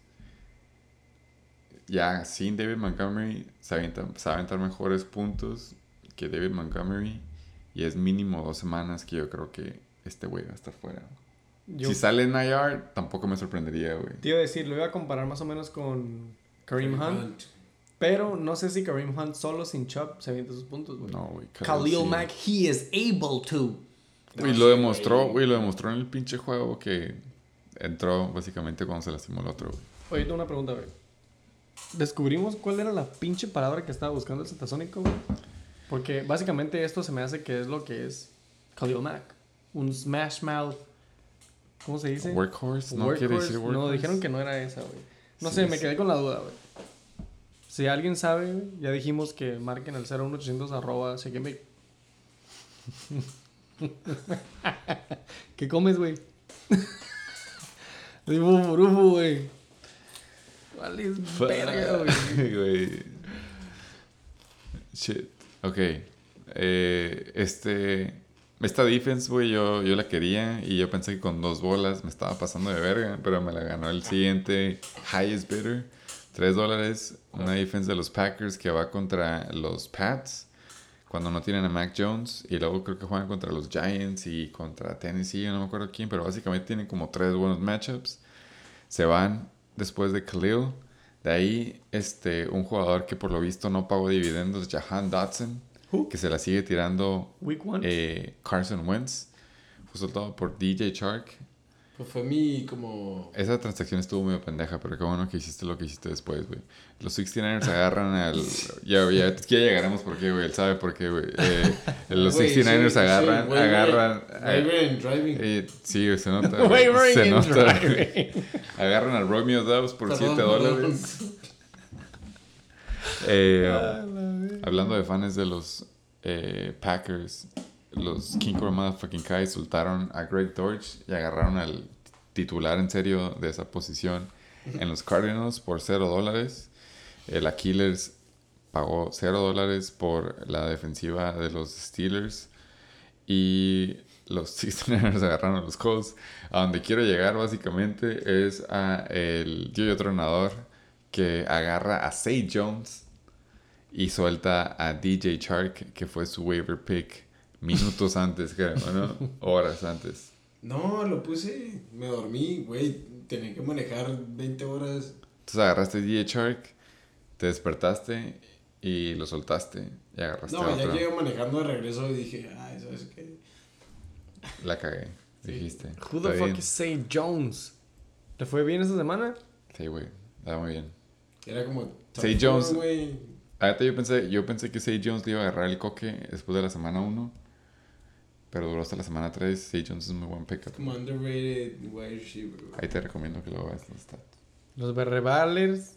Ya sin David Montgomery se avienta, se aventar mejores puntos que David Montgomery. Y es mínimo dos semanas que yo creo que este güey va a estar fuera. Yo Si sale en IR, tampoco me sorprendería, güey. te iba a decir, lo iba a comparar más o menos con Kareem Hunt. Pero no sé si Kareem Hunt solo sin Chubb se avienta sus puntos, güey. No, güey. Khalil sí. Mack, he is able to. Y lo demostró, güey, lo demostró en el pinche juego que entró básicamente cuando se lastimó el otro, güey. Oye, tengo una pregunta, güey. ¿Descubrimos cuál era la pinche palabra que estaba buscando el cetasónico, güey? Porque básicamente esto se me hace que es lo que es Khalil Mack. Un smash mouth. ¿Cómo se dice? Workhorse, no quiere Workhorse. decir workhorse. No, dijeron que no era esa, güey. No Sí, sé, me quedé con la duda, güey. Si alguien sabe, güey, ya dijimos que marquen al 01800 arroba chequenbake. [laughs] ¿Qué comes, güey? [laughs] Burufu, güey. Vale, es verga. [laughs] Güey. Shit. Ok. Eh, este. Esta defense, güey, yo, yo la quería y yo pensé que con dos bolas me estaba pasando de verga, pero me la ganó el siguiente highest bidder. 3 dólares. Una defense de los Packers que va contra los Pats cuando no tienen a Mac Jones. Y luego creo que juegan contra los Giants y contra Tennessee, no me acuerdo quién, pero básicamente tienen como tres buenos matchups. Se van después de Khalil. De ahí, este, un jugador que por lo visto no pagó dividendos, Jahan Dotson, Who? que se la sigue tirando Week one. eh, Carson Wentz. Fue soltado por DJ Chark. Pues fue mi como... Esa transacción estuvo medio pendeja, pero qué bueno que hiciste lo que hiciste después, güey. Los 69ers agarran al... [laughs] Ya, ya, ya llegaremos por qué, güey. Él sabe por qué, güey. Eh, los Güey, 69ers sí, agarran... sí, wavering- agarran... wavering and driving. eh, sí, güey, se nota. [laughs] Wavering se nota. driving. Agarran al Romeo Dobbs por Perdón, 7 perdón. dólares. Eh, A la vez. Hablando de fans de los eh, Packers, los King Core Motherfucking Kai soltaron a Greg Dortch y agarraron al titular en serio de esa posición en los Cardinals por 0 dólares. El Aquiles pagó 0 dólares por la defensiva de los Steelers. Y los [laughs] 69ers agarraron a los Colts. A donde quiero llegar básicamente es a el yo entrenador que agarra a Say Jones y suelta a DJ Chark, que fue su waiver pick minutos antes, creo, ¿no? Horas antes. No, lo puse. Me dormí, güey. Tenía que manejar 20 horas. Entonces agarraste a DJ Chark, te despertaste y lo soltaste y agarraste a No, ya otro. llegué manejando de regreso y dije, ay, ¿sabes qué? La cagué, dijiste. Who the fuck bien. is Say Jones? ¿Te fue bien esta semana? Sí, güey, está muy bien. Era como... Top Jones. Ahorita yo pensé, yo pensé que Say Jones le iba a agarrar el coque después de la semana 1. Pero duró hasta la semana 3. Say Jones es muy buen pickup. Como underrated wide receiver, güey. Ahí te recomiendo que lo veas los stats. Los Berrebalers,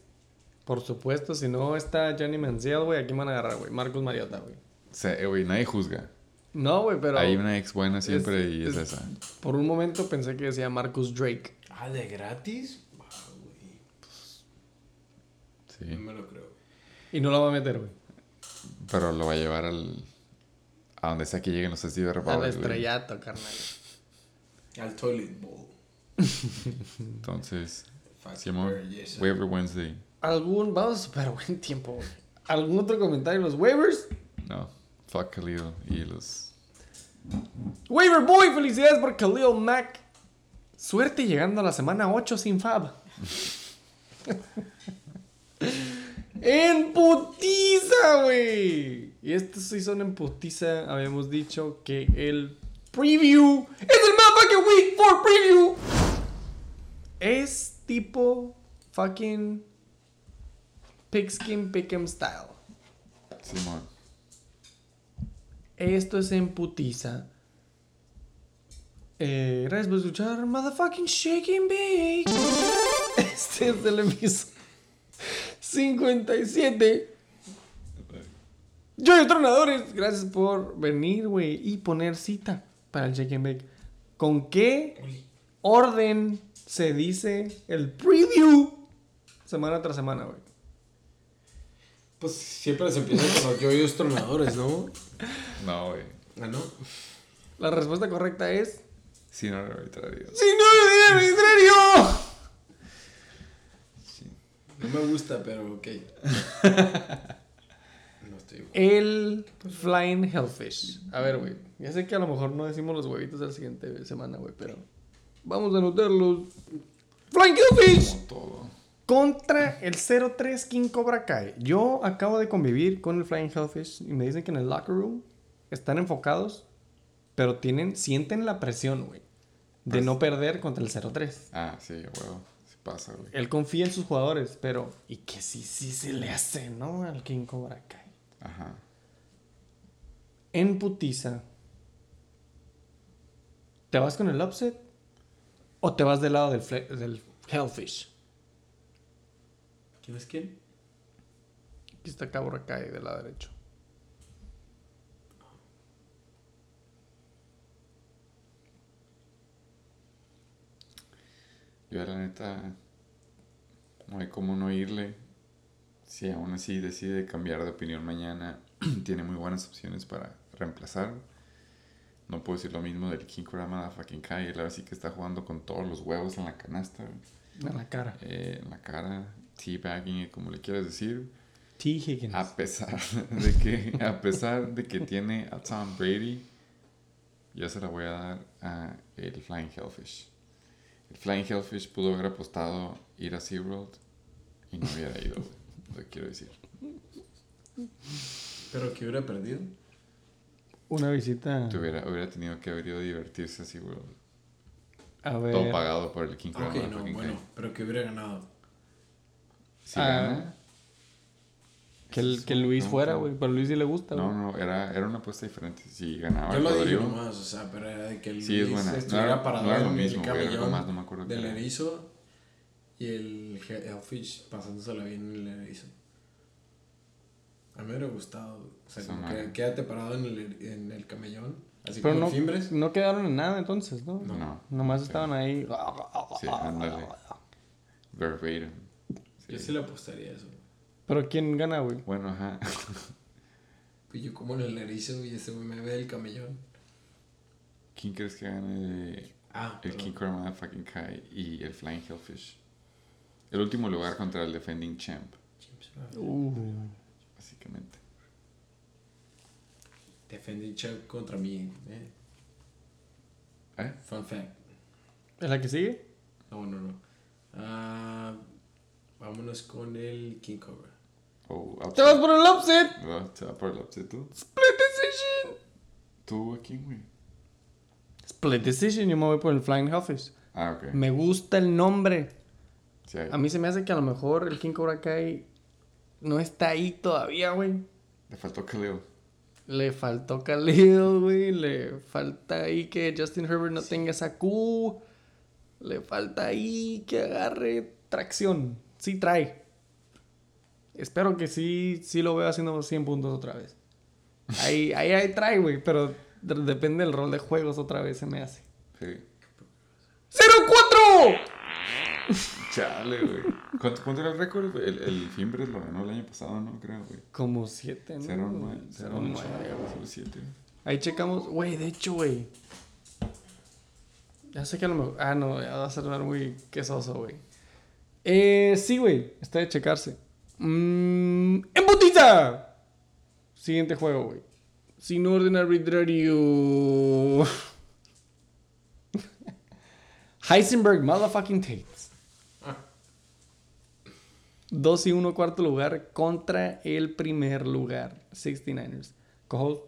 por supuesto. Si no está Johnny Manziel, güey, aquí me van a agarrar, güey. Marcus Mariota, güey. O sea, güey, nadie juzga. No, güey, pero Hay una ex buena siempre y es, es- esa. por un momento pensé que decía Marcus Drake. Ah, ¿de gratis? Wow, güey. Sí. No me lo creo. Y no lo va a meter, güey. Pero lo va a llevar al. A donde sea que lleguen los Steve Al Repovers, güey. estrellato, carnal. Al toilet bowl. Entonces, belleza. Waiver Wednesday. ¿Algún, vamos a super buen tiempo, güey. ¿Algún otro comentario? ¿Los waivers? No, fuck Khalil y los. Waiver Boy, felicidades por Khalil Mack. Suerte llegando a la semana 8 sin Fab. [laughs] en putiza, güey. Y estos sí son en putiza. Habíamos dicho que el preview es el motherfucking week for preview. Es tipo fucking pigskin pick'em style. Simón. Esto es en putiza. Eh, gracias por escuchar Motherfucking Shake and Bake. Este es el episodio 57. Yo Tronadores, gracias por venir, güey, y poner cita para el Shake and Bake. ¿Con qué orden se dice el preview semana tras semana, güey? Pues siempre se empieza con los yoyos tronadores, ¿no? No, güey. Ah, ¿no? La respuesta correcta es... Sí, no arbitrario. ¡Sí, no, en serio! Sí. No me gusta, pero ok. [laughs] No estoy... El Flying Hellfish. A ver, güey. Ya sé que a lo mejor no decimos los huevitos de la siguiente semana, güey, pero vamos a anotarlos. Flying Hellfish Como todo. contra el 03 King Cobra Kai. Yo acabo de convivir con el Flying Hellfish y me dicen que en el locker room están enfocados, pero tienen sienten la presión, güey, de Pues- no perder contra el 03. Ah, sí, huevo. Pasa, güey. Él confía en sus jugadores, pero y que sí sí se le hace, ¿no? Al King Cobra Kai. Ajá. en putiza, ¿te vas con el upset o te vas del lado del Hellfish? ¿Quién es quién? Aquí está Cobra Kai del lado derecho. Yo la neta no hay como no irle. Si aún así decide cambiar de opinión mañana, [clears throat] tiene muy buenas opciones para reemplazar. No puedo decir lo mismo del King Kurama fucking Kai. Él ahora sí que está jugando con todos los huevos en la canasta, En la cara. eh, en la cara, teabagging, como le quieras decir. T. Higgins. A pesar [laughs] de que, a pesar de que tiene a Tom Brady, yo se la voy a dar a el Flying Hellfish. Flying Hellfish pudo haber apostado ir a SeaWorld y no hubiera ido, lo quiero decir. ¿Pero que hubiera perdido? Una visita. Te hubiera, hubiera tenido que haber ido a divertirse a SeaWorld. A ver. Todo pagado por el King Cobra Ok, no, bueno, pero que hubiera ganado. Si Ah, gana, Que, el, que Luis fuera, güey. Pero Luis sí le gusta, güey. No, no, era, era una apuesta diferente. Si ganaba Yo lo dije Rodrigo, nomás, o sea, pero era de que Sí, es Luis buena. Estuviera era- parado no era lo en mismo, el güey, era algo camellón más, no me acuerdo qué del erizo y el He- Hellfish pasándosela bien en el erizo. A mí me hubiera gustado, o sea, como que quédate parado en el, en el camellón, así Pero como no, Fimbres. no quedaron en nada entonces, ¿no? No. No. Nomás estaban ahí. Sí, ándale. verbatim. Yo sí le apostaría a eso. Pero ¿quién gana, güey? Bueno, ajá. [laughs] Pues yo como en el erizo y ese güey me ve el camellón. ¿Quién crees que gane Ah, el perdón. King Cobra Motherfucking Kai y el Flying Hellfish? El último lugar contra el defending champ, Uh. básicamente. Defending Chuck contra mí. Eh. ¿Eh? Fun fact. ¿Es la que sigue? No, no, no. Ah, vámonos con el King Cobra. Oh, ¡Te vas por el upset! No, ¿Te va por el upset tú? ¡Split decision! ¿Tú a quién, güey? Split decision, yo me voy por el Flying Hellfish. Ah, ok. Me gusta el nombre. Sí, A mí se me hace que a lo mejor el King Cobra Kai no está ahí todavía, güey. Le faltó Khalil. Le faltó Khalil, güey. Le falta ahí que Justin Herbert no tenga esa Q. Le falta ahí que agarre tracción. Sí trae. Espero que sí, sí lo vea haciendo 100 puntos otra vez. Ahí, ahí, ahí trae, güey. Pero de- depende del rol de juegos otra vez se me hace. Sí. ¡0-4! Chale, güey. ¿Cuánto, ¿Cuánto era el récord? El, el Fimbres lo ganó el año pasado, ¿no? Creo, güey. Como 7, ¿no? 0-9. 0-9, 0-7. Ahí checamos. Güey, de hecho, güey. Ya sé que a lo mejor. Ah, no, ya va a sonar muy quesoso, güey. Eh, sí, güey. Está de checarse. Mm, ¡Embutiza! Siguiente juego, güey. Sin orden arbitrario. [laughs] Heisenberg, motherfucking Tates. 2 y 1 cuarto lugar contra el primer lugar. 69ers. Cojo,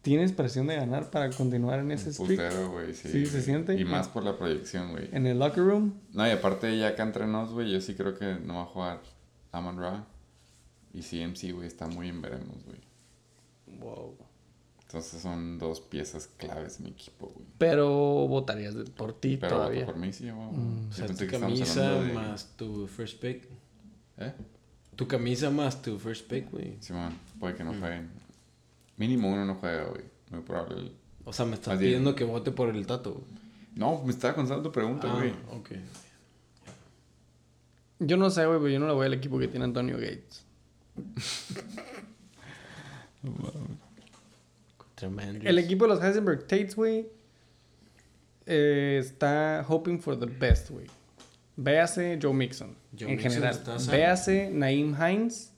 ¿tienes presión de ganar para continuar en ese streak? putero, güey. Sí, Sí, se siente. Y más por la proyección, güey. En el locker room. No, y aparte ya acá entre nos, güey, yo sí creo que no va a jugar Amon Ra. Y CMC, güey, está muy en veremos, güey. Wow. Entonces son dos piezas claves en mi equipo, güey. Pero votarías por ti Pero todavía. por mí sí, güey. Mm, O Sí, sea, tu camisa de- más tu first pick. ¿Eh? Tu camisa más tu first pick, güey. Sí, man, puede que no Mm. jueguen. Mínimo uno no juega, güey. Muy probable. el- O sea, me estás Más bien. pidiendo que vote por el Tato. güey. No, me estaba contestando tu pregunta, Ah, güey. ok. Yo no sé, güey, pero yo no le voy al equipo que tiene Antonio Gates. Tremendo. El equipo de los Heisenberg Tates, güey, eh, está hoping for the best, güey. Véase Joe Mixon, Joe en Mixon general. Véase Naeem Hines,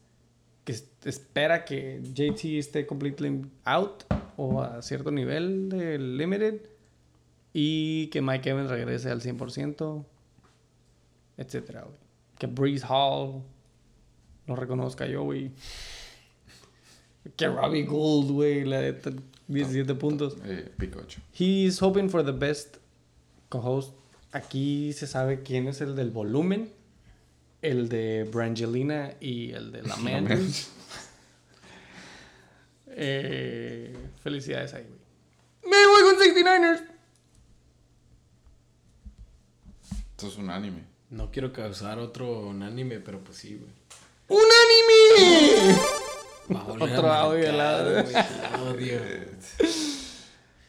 que es- espera que JT esté completely out o a cierto nivel del limited y que Mike Evans regrese al 100%, etcétera, güey. Que Breeze Hall lo reconozca yo, güey. Que Robbie Gould, güey, le dé t- 17 puntos. Eh, pico 8. He's hoping for the best co-host. Aquí se sabe quién es el del volumen, el de Brangelina y el de [laughs] Lament. [laughs] eh, felicidades ahí, güey. Me voy con 69ers. Esto es un anime. No quiero causar otro unánime, pero pues sí, güey. ¡Un anime! Va a volver Otro a audio helado. Odio.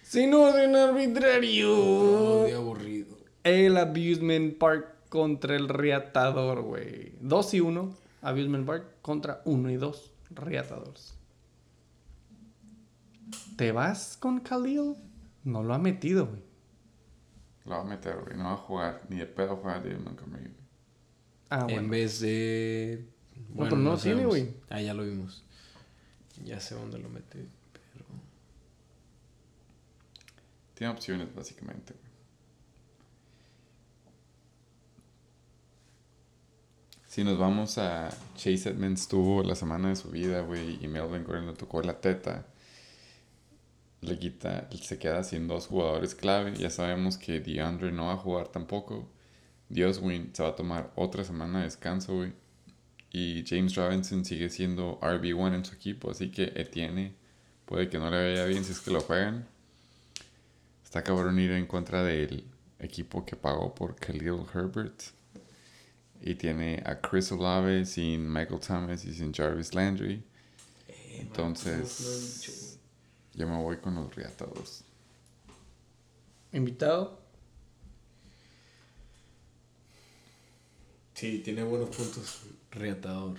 Sin orden arbitrario. Odio aburrido. El Abusement Park contra el Riatador, güey. 2 y 1. Abusement Park contra 1 y 2. Riatadores. ¿Te vas con Khalil? No lo ha metido, güey. Lo va a meter, güey. No va a jugar. Ni de pedo juega David Montgomery, güey. Ah, En bueno. vez de. pero no tiene, güey. Ah, ya lo vimos. Ya sé dónde lo mete. Pero. Tiene opciones, básicamente, güey. Si nos vamos a Chase Edmonds tuvo la semana de su vida, güey, y Melvin Gordon le tocó la teta. Le quita, se queda sin dos jugadores clave. Ya sabemos que DeAndre no va a jugar tampoco. Dios, güey, se va a tomar otra semana de descanso, güey. Y James Robinson sigue siendo RB1 en su equipo, así que Etienne puede que no le vaya bien si es que lo juegan. Está cabrón ir en contra del equipo que pagó por Khalil Herbert. Y tiene a Chris Olave sin Michael Thomas y sin Jarvis Landry. Entonces, yo me voy con los reatados. Invitado. Sí, tiene buenos puntos. Reatador.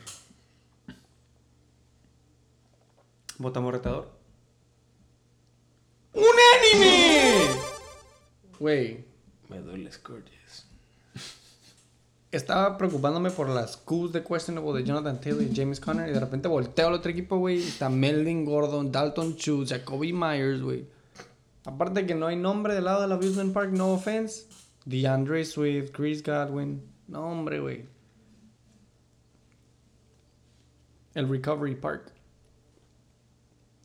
Votamos retador. ¡Unánime! Güey, Me duele Scourges. Estaba preocupándome por las Qs de questionable de Jonathan Taylor y James Conner y de repente volteo al otro equipo, güey. Está Melvin Gordon, Dalton Schultz, Jacoby Myers, güey. Aparte que no hay nombre del lado del amusement park, no offense. DeAndre Swift, Chris Godwin. No, hombre, güey. El Recovery Park.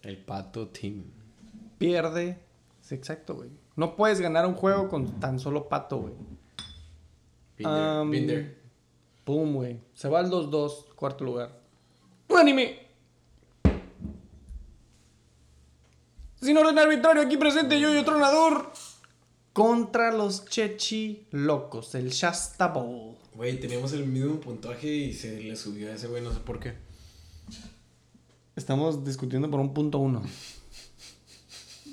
El Pato Team. Pierde. Sí, exacto, güey. No puedes ganar un juego con tan solo pato, güey. There, Um, there. Boom, güey. Se va al 2-2, cuarto lugar. ¡Unánime! Sin orden arbitrario, aquí presente yo y otro nadador. Contra los Chechi Locos, el Shasta Bowl. Güey, teníamos el mismo puntaje y se le subió a ese güey, no sé por qué. Estamos discutiendo por un punto uno.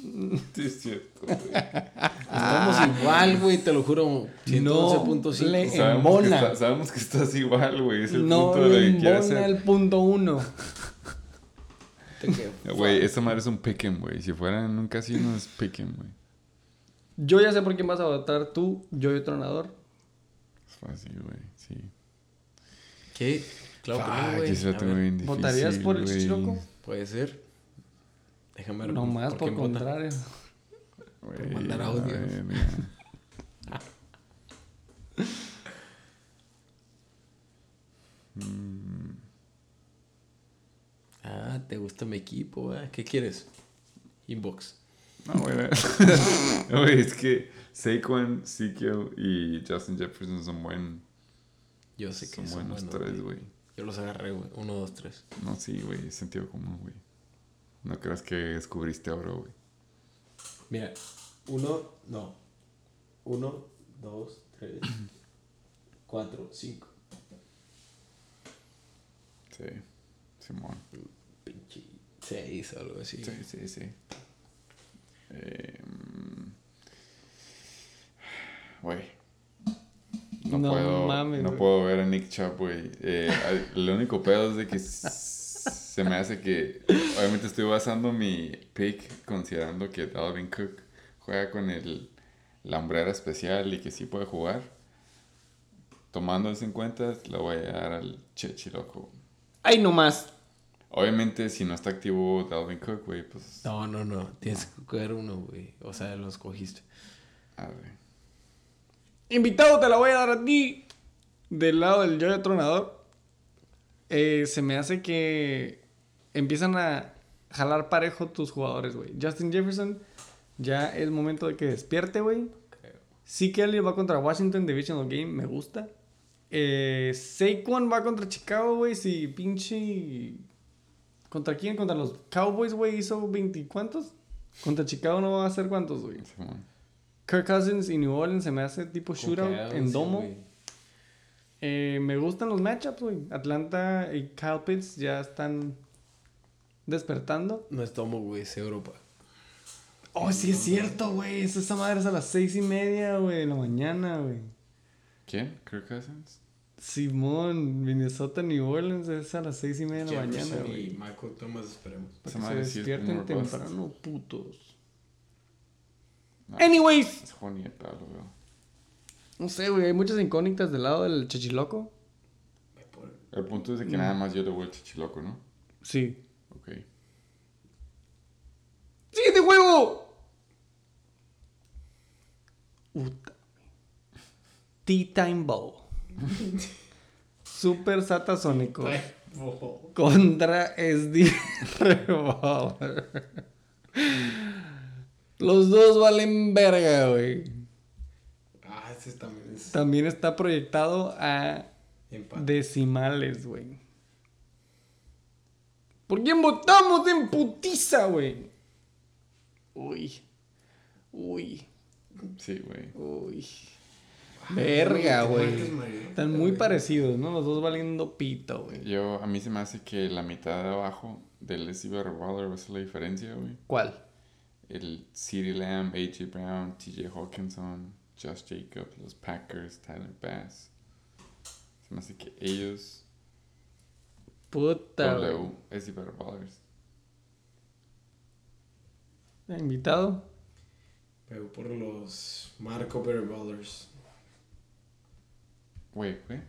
[laughs] Sí, es cierto, güey. Estamos igual, güey, te lo juro. 111.5. le- sabemos, que está- sabemos que estás igual, güey. Es el No punto de que hacer. el punto uno. Te quedo. Güey, esa madre es un pick'em, güey. Si fuera en un casino es pick'em, güey. Yo ya sé por quién vas a votar tú, yo y otro nadador. Es fácil, güey. Sí. ¿Qué? Claro que no, güey. ¿Votarías por el. Chichiloco? Puede ser. Déjame ver. No más por vota. contrario. Güey, mandar a audios. [laughs] Ah, te gusta mi equipo, ¿eh? ¿Qué quieres? Inbox. No, güey. [laughs] Güey, es que Saquon, Ezekiel y Justin Jefferson son buen, Yo sé que son son buenos buenos, tres, güey. Yo los agarré, güey. Uno, dos, tres. No, sí, güey. Sentido común, güey. No creas que descubriste oro, güey. Mira, uno, no. Uno, dos, tres, [clears throat] cuatro, cinco. Sí. Simón. Pinche seis o algo así. Sí, sí, sí. Eh, mm, Güey. No, No puedo, mames, no puedo ver a Nick Chubb, güey. Eh, el único pedo es de que se me hace que... Obviamente estoy basando mi pick considerando que Dalvin Cook juega con el, la hombrera especial y que sí puede jugar. Tomando eso en cuenta, le voy a dar al Chechiloco. ¡Ay, no más! Obviamente, si no está activo Dalvin Cook, güey, pues... No, no, no. Tienes que coger uno, güey. O sea, los cogiste. A ver. Invitado, te la voy a dar a ti. Del lado del yo nadador. Eh, se me hace que empiezan a jalar parejo tus jugadores, güey. Justin Jefferson, ya es momento de que despierte, güey. Sí él va contra Washington Divisional Game, me gusta. Eh, Saquon va contra Chicago, güey. Si pinche. ¿Contra quién? Contra los Cowboys, güey. Hizo 20 cuántos. Contra Chicago no va a hacer cuántos, güey. Kirk Cousins y New Orleans se me hace tipo shootout en domo. Eh, me gustan los matchups, güey. Atlanta y Kyle Pitts ya están despertando. No es tomo, güey. Es Europa. Oh, sí es cierto, güey. Esa esa madre es a las seis y media, güey, de la mañana, güey. ¿Quién? ¿Kirk Cousins? Simón, Minnesota, New Orleans es a las seis y media de la mañana, güey. y Michael Thomas esperemos. Para que se despierten temprano, putos. No, Anyways, el palo, güey. No sé, güey. Hay muchas incógnitas del lado del chichiloco. El punto es de Mm. que nada más yo le voy al chichiloco, ¿no? Sí. Ok. ¡Siguiente juego! Puta. Tea Time Bowl. [laughs] Super Satasónico. Contra SD [laughs] Revolver. [laughs] Los dos valen verga, güey. También es También está proyectado a empate. decimales, güey. ¿Por quién votamos en putiza, güey? Uy. Uy. Sí, güey. Uy. Verga, güey. Están muy parecidos, ¿no? Los dos valiendo pito, güey. Yo, a mí se me hace que la mitad de abajo del va a ser la diferencia, güey. ¿Cuál? El CeeDee Lamb, A.J. Brown, T.J. Hawkinson, Josh Jacobs, los Packers, Tyler Bass. Se me hace que ellos, Puta. W, Leslie Ballers. Invitado. Pero por los Marco Ballers. Güey, güey.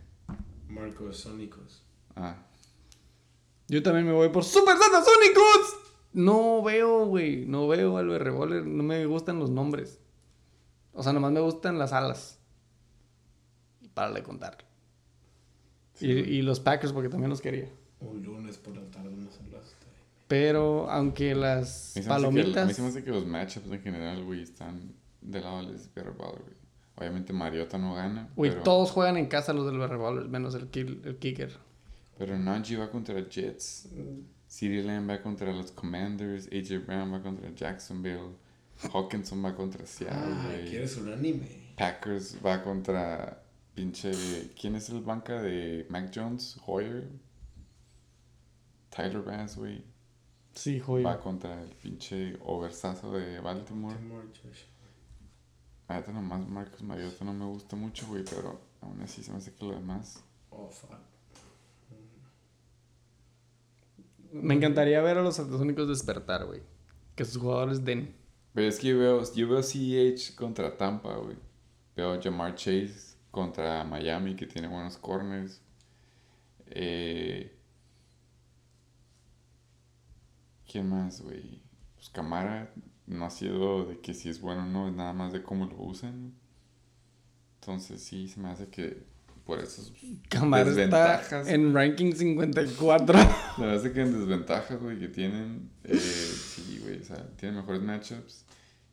Marcos Sónicos. Ah, Yo también me voy por Super Satasónicos. No veo, güey. No veo al Revolver. No me gustan los nombres. O sea, nomás me gustan las alas. Para de contar. Sí, y, los Packers, porque también los quería. Un lunes por la tarde, no se las trae. Pero aunque las el- a mí palomitas. se me hace que los matchups en general, güey, están del lado de Leslie Baller, güey. Obviamente Mariota no gana, Güey, pero, todos juegan en casa los del Revolver, menos el, kill- el kicker. pero Najee va contra Jets. CeeDee Lamb va contra los Commanders, AJ Brown va contra Jacksonville, Hawkinson va contra Seattle, Ah, güey. ¿quieres un anime? Packers va contra pinche... ¿Quién es el banca de Mac Jones? Hoyer. Tyler Bass, güey. Sí, joder. Va contra el pinche oversazo de Baltimore. Timor, Josh. Ahorita nomás Marcos Mariota no me gusta mucho, güey, pero aún así se me hace que lo demás... Oh, fuck. Me encantaría ver a los Satasónicos despertar, güey. Que sus jugadores den. Pero es que yo veo, yo veo CEH contra Tampa, güey. Veo Jamar Chase contra Miami, que tiene buenos corners. Eh, ¿Quién más, güey? Pues Camara no ha sido de que si es bueno o no, es nada más de cómo lo usan. Entonces sí, se me hace que por esos Camara está en ranking 54. Se me hace que en desventajas, güey, que tienen, eh, sí, güey, o sea, tienen mejores matchups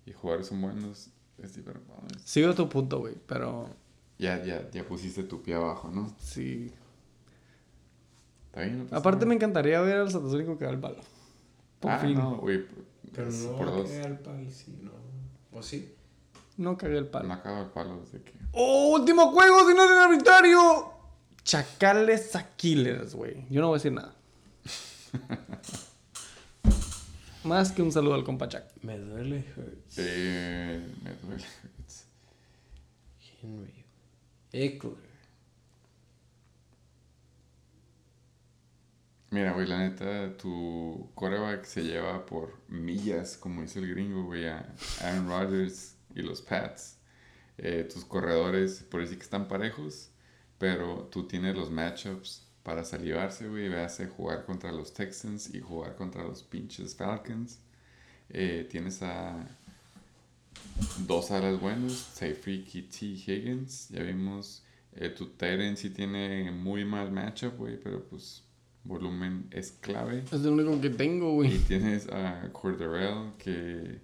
y jugadores son buenos. Es diferente. Sigo tu punto, güey, pero Ya, ya, ya pusiste tu pie abajo, ¿no? sí. Está bien, no pasa Aparte me encantaría ver al Satasónico que da el palo. Por ah, fin. no, No, güey, Pero no por va a dos. quedar pal, sí, no. ¿O sí? cagué el palo. No acaba el palo desde que. ¡Oh, último juego, señor arbitrario! Chacales a Killers, güey. Yo no voy a decir nada. [laughs] Más que un saludo al compa Chac. Me duele Hurts. Eh, me duele. Henry. Eckler. Mira, güey, la neta, tu coreback se lleva por millas, como dice el gringo, güey, a Aaron Rodgers y los Pats. Eh, tus corredores, por decir que están parejos, pero tú tienes los matchups para salivarse, güey. Véase jugar contra los Texans y jugar contra los pinches Falcons. Eh, tienes a dos alas buenos, y T. Higgins. Ya vimos, eh, tu Tyrant sí tiene muy mal matchup, güey, pero pues volumen es clave. Es el único que tengo, Y güey. tienes a Corderell que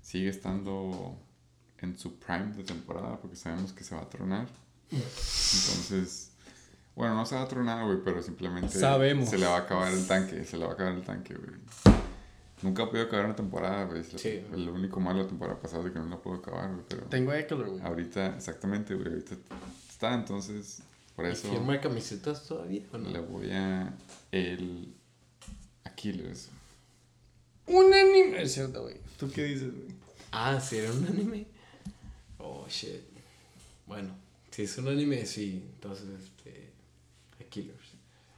sigue estando en su prime de temporada porque sabemos que se va a tronar. Entonces, bueno, no se va a tronar, güey, pero simplemente Sabemos. se le va a acabar el tanque, se le va a acabar el tanque, güey. Nunca ha podido acabar una temporada, güey. Sí. El único malo de la temporada pasada es que no la puedo acabar, güey, pero Tengo Eckler, güey. ahorita, exactamente, güey, ahorita está, entonces, por ¿Y eso firma camisetas todavía o no? le voy a el Aquiles. Un anime. Es cierto, güey. ¿Tú qué dices, güey? Ah, ¿sí era un anime? Oh, shit. Bueno, si es un anime, sí. Entonces, este... Killers.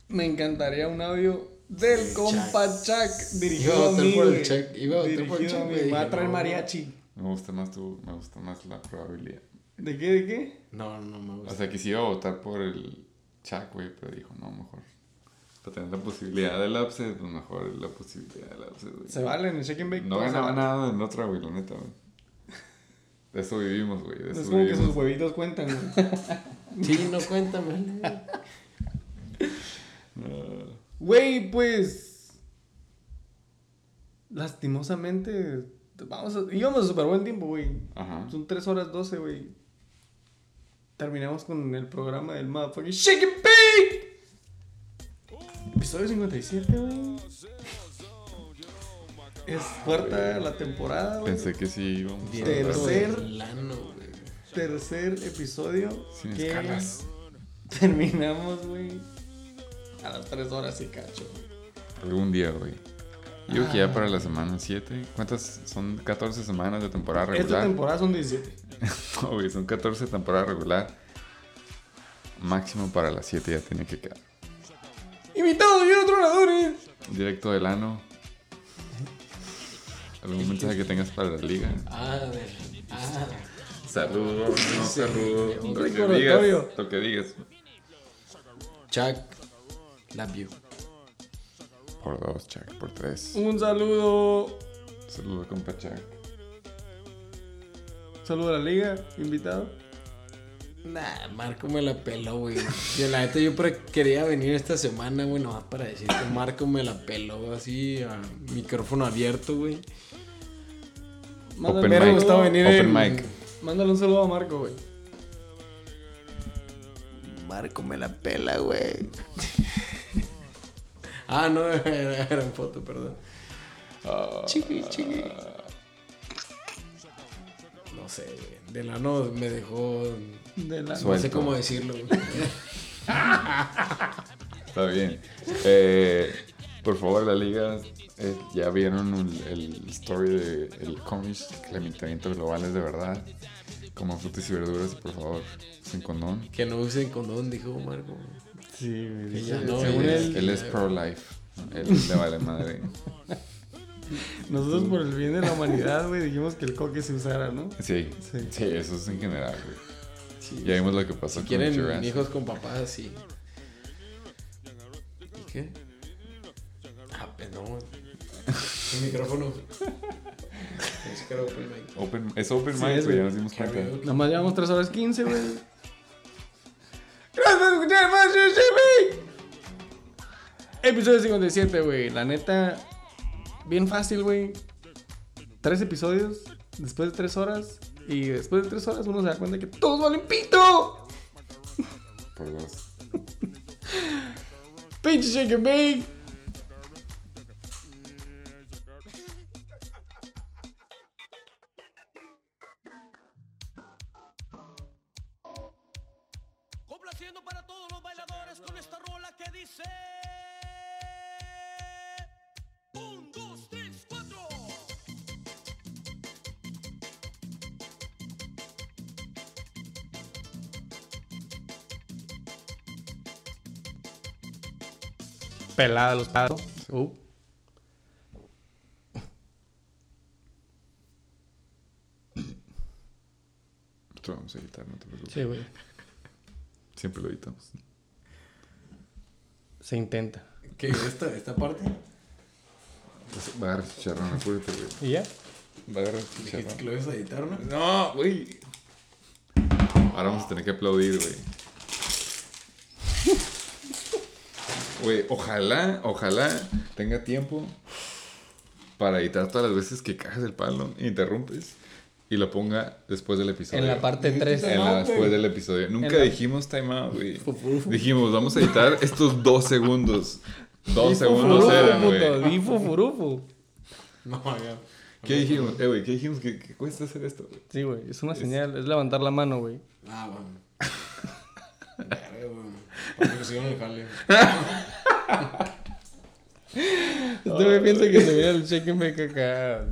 Me encantaría un audio del Sí, compa Chuck. Chuck Iba a dirigido a votar por el güey. Chuck, iba a votar por el Dirigido Chuck, güey, Me va a traer no. mariachi. Me gusta más tu, me gusta más la probabilidad. ¿De qué, de qué? No, no me gusta. O sea, que sí iba a votar por el Chuck, güey, pero dijo, no, mejor. Para tener la posibilidad del upset, pues mejor la posibilidad del upset, güey. Se vale en el Shake and Bake. No ganaba nada en otra, güey, la neta, güey. De eso vivimos, güey. De No eso es como que sus vivimos. huevitos cuentan, güey. [laughs] Sí, no cuéntame. No. Güey, pues. Lastimosamente. Vamos a, íbamos a súper buen tiempo, güey. Ajá. Son 3 horas 12, güey. Terminamos con el programa del motherfucking Shake and Bake. Episodio 57, güey. Es cuarta la temporada, güey. Pensé que sí íbamos a Tercer. Tercer episodio. sin que escalas. Terminamos, güey. A las 3 horas y cacho. Algún día, güey. Yo creo que ya para la semana 7. ¿Cuántas? Son 14 semanas de temporada Esta regular. temporada son 17. [laughs] No, güey, son 14 temporada regular. Máximo para las 7 ya tiene que quedar. Invitados y otros oradores. Directo del ano. ¿Algún mensaje que tengas para la liga? Ah, a ver. Ah. Saludos, no saludos. Lo que digas. Lo que digas. Chuck. Love you. Por dos, Chuck. Por tres. Un saludo. Saludos, compa Chuck. Saludo a la liga, invitado. Nah, Marco me la peló, güey. Yo, la neta, yo quería venir esta semana, güey, nomás para decir que Marco me la peló así, a micrófono abierto, güey. Open Me gustado venir Open en- mic. Mándale un saludo a Marco, güey. Marco me la pela, güey. Ah, no, era, [laughs] era en foto, perdón. Chiqui, chiqui. No sé, güey. De lano me dejó. De la... No sé cómo decirlo, güey. [laughs] Está bien. Eh, por favor, la liga. eh, ya vieron el, el story de el cómics. El calentamiento global es de verdad. Como frutas y verduras, por favor, sin condón. Que no usen condón, dijo Marco. Sí. Que ya no, según él, Él es pro-life. Él le vale madre. nosotros por el bien de la humanidad, güey, dijimos que el coque se usara, ¿no? Sí, Sí. sí, eso es en general, güey. Sí. Ya vimos lo que pasó Si con quieren Jurassic. hijos con papás, sí. ¿Y qué? Ah, pues no. El micrófono. [laughs] Es que era open mic. Open, es open Sí, mic, güey, ya nos dimos cuenta. Nada más llevamos 3 horas 15, güey. Gracias por escuchar Jimmy. Episodio 57, güey. La neta, bien fácil, güey. Tres episodios, después de 3 horas. Y después de 3 horas uno se da cuenta que todos valen pito. Por dos. [laughs] Pinche shake and bake. Pelada los pados. Uh. Esto lo vamos a editar, no te preocupes. Sí, güey. Siempre lo editamos. Se intenta. ¿Qué? ¿Esta, esta parte? Va a agarrar chicharrón, apúrate, güey. ¿Y ya? Va a agarrar Dijiste que chicharrón. lo ibas a editar, ¿no? No, güey. Ahora vamos a tener que aplaudir, güey. Güey, ojalá, ojalá tenga tiempo para editar todas las veces que cajas el palo, interrumpes y lo ponga después del episodio. En la parte 3. En la- No, después del episodio. Nunca la- dijimos time out, güey. Dijimos, vamos a editar estos dos segundos. Dos segundos eran, güey. No, ya. ¿Qué dijimos? Eh, güey, ¿qué dijimos? ¿Qué, qué cuesta hacer esto, güey? Sí, güey. Es una señal. Es levantar la mano, güey. Ah, bueno. [laughs] Verga, güey. Para que sigan el jale. [laughs] Este güey piensa que se viene el and bake acá.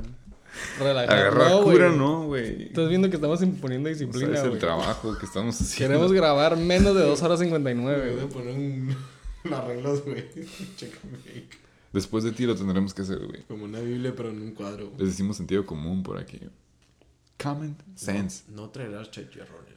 Relajado. Agarrar No, güey. cura, no, güey. Estás viendo que estamos imponiendo O sea, disciplina, es el güey. trabajo que estamos haciendo. Queremos grabar menos de 2 horas Me 59, voy güey. a poner un, [laughs] un arreglos, güey. [laughs] Chécame. Después de ti lo tendremos que hacer, güey. Como una Biblia, pero en un cuadro. Les decimos sentido común por aquí. Common sense. No traerás chicharrones.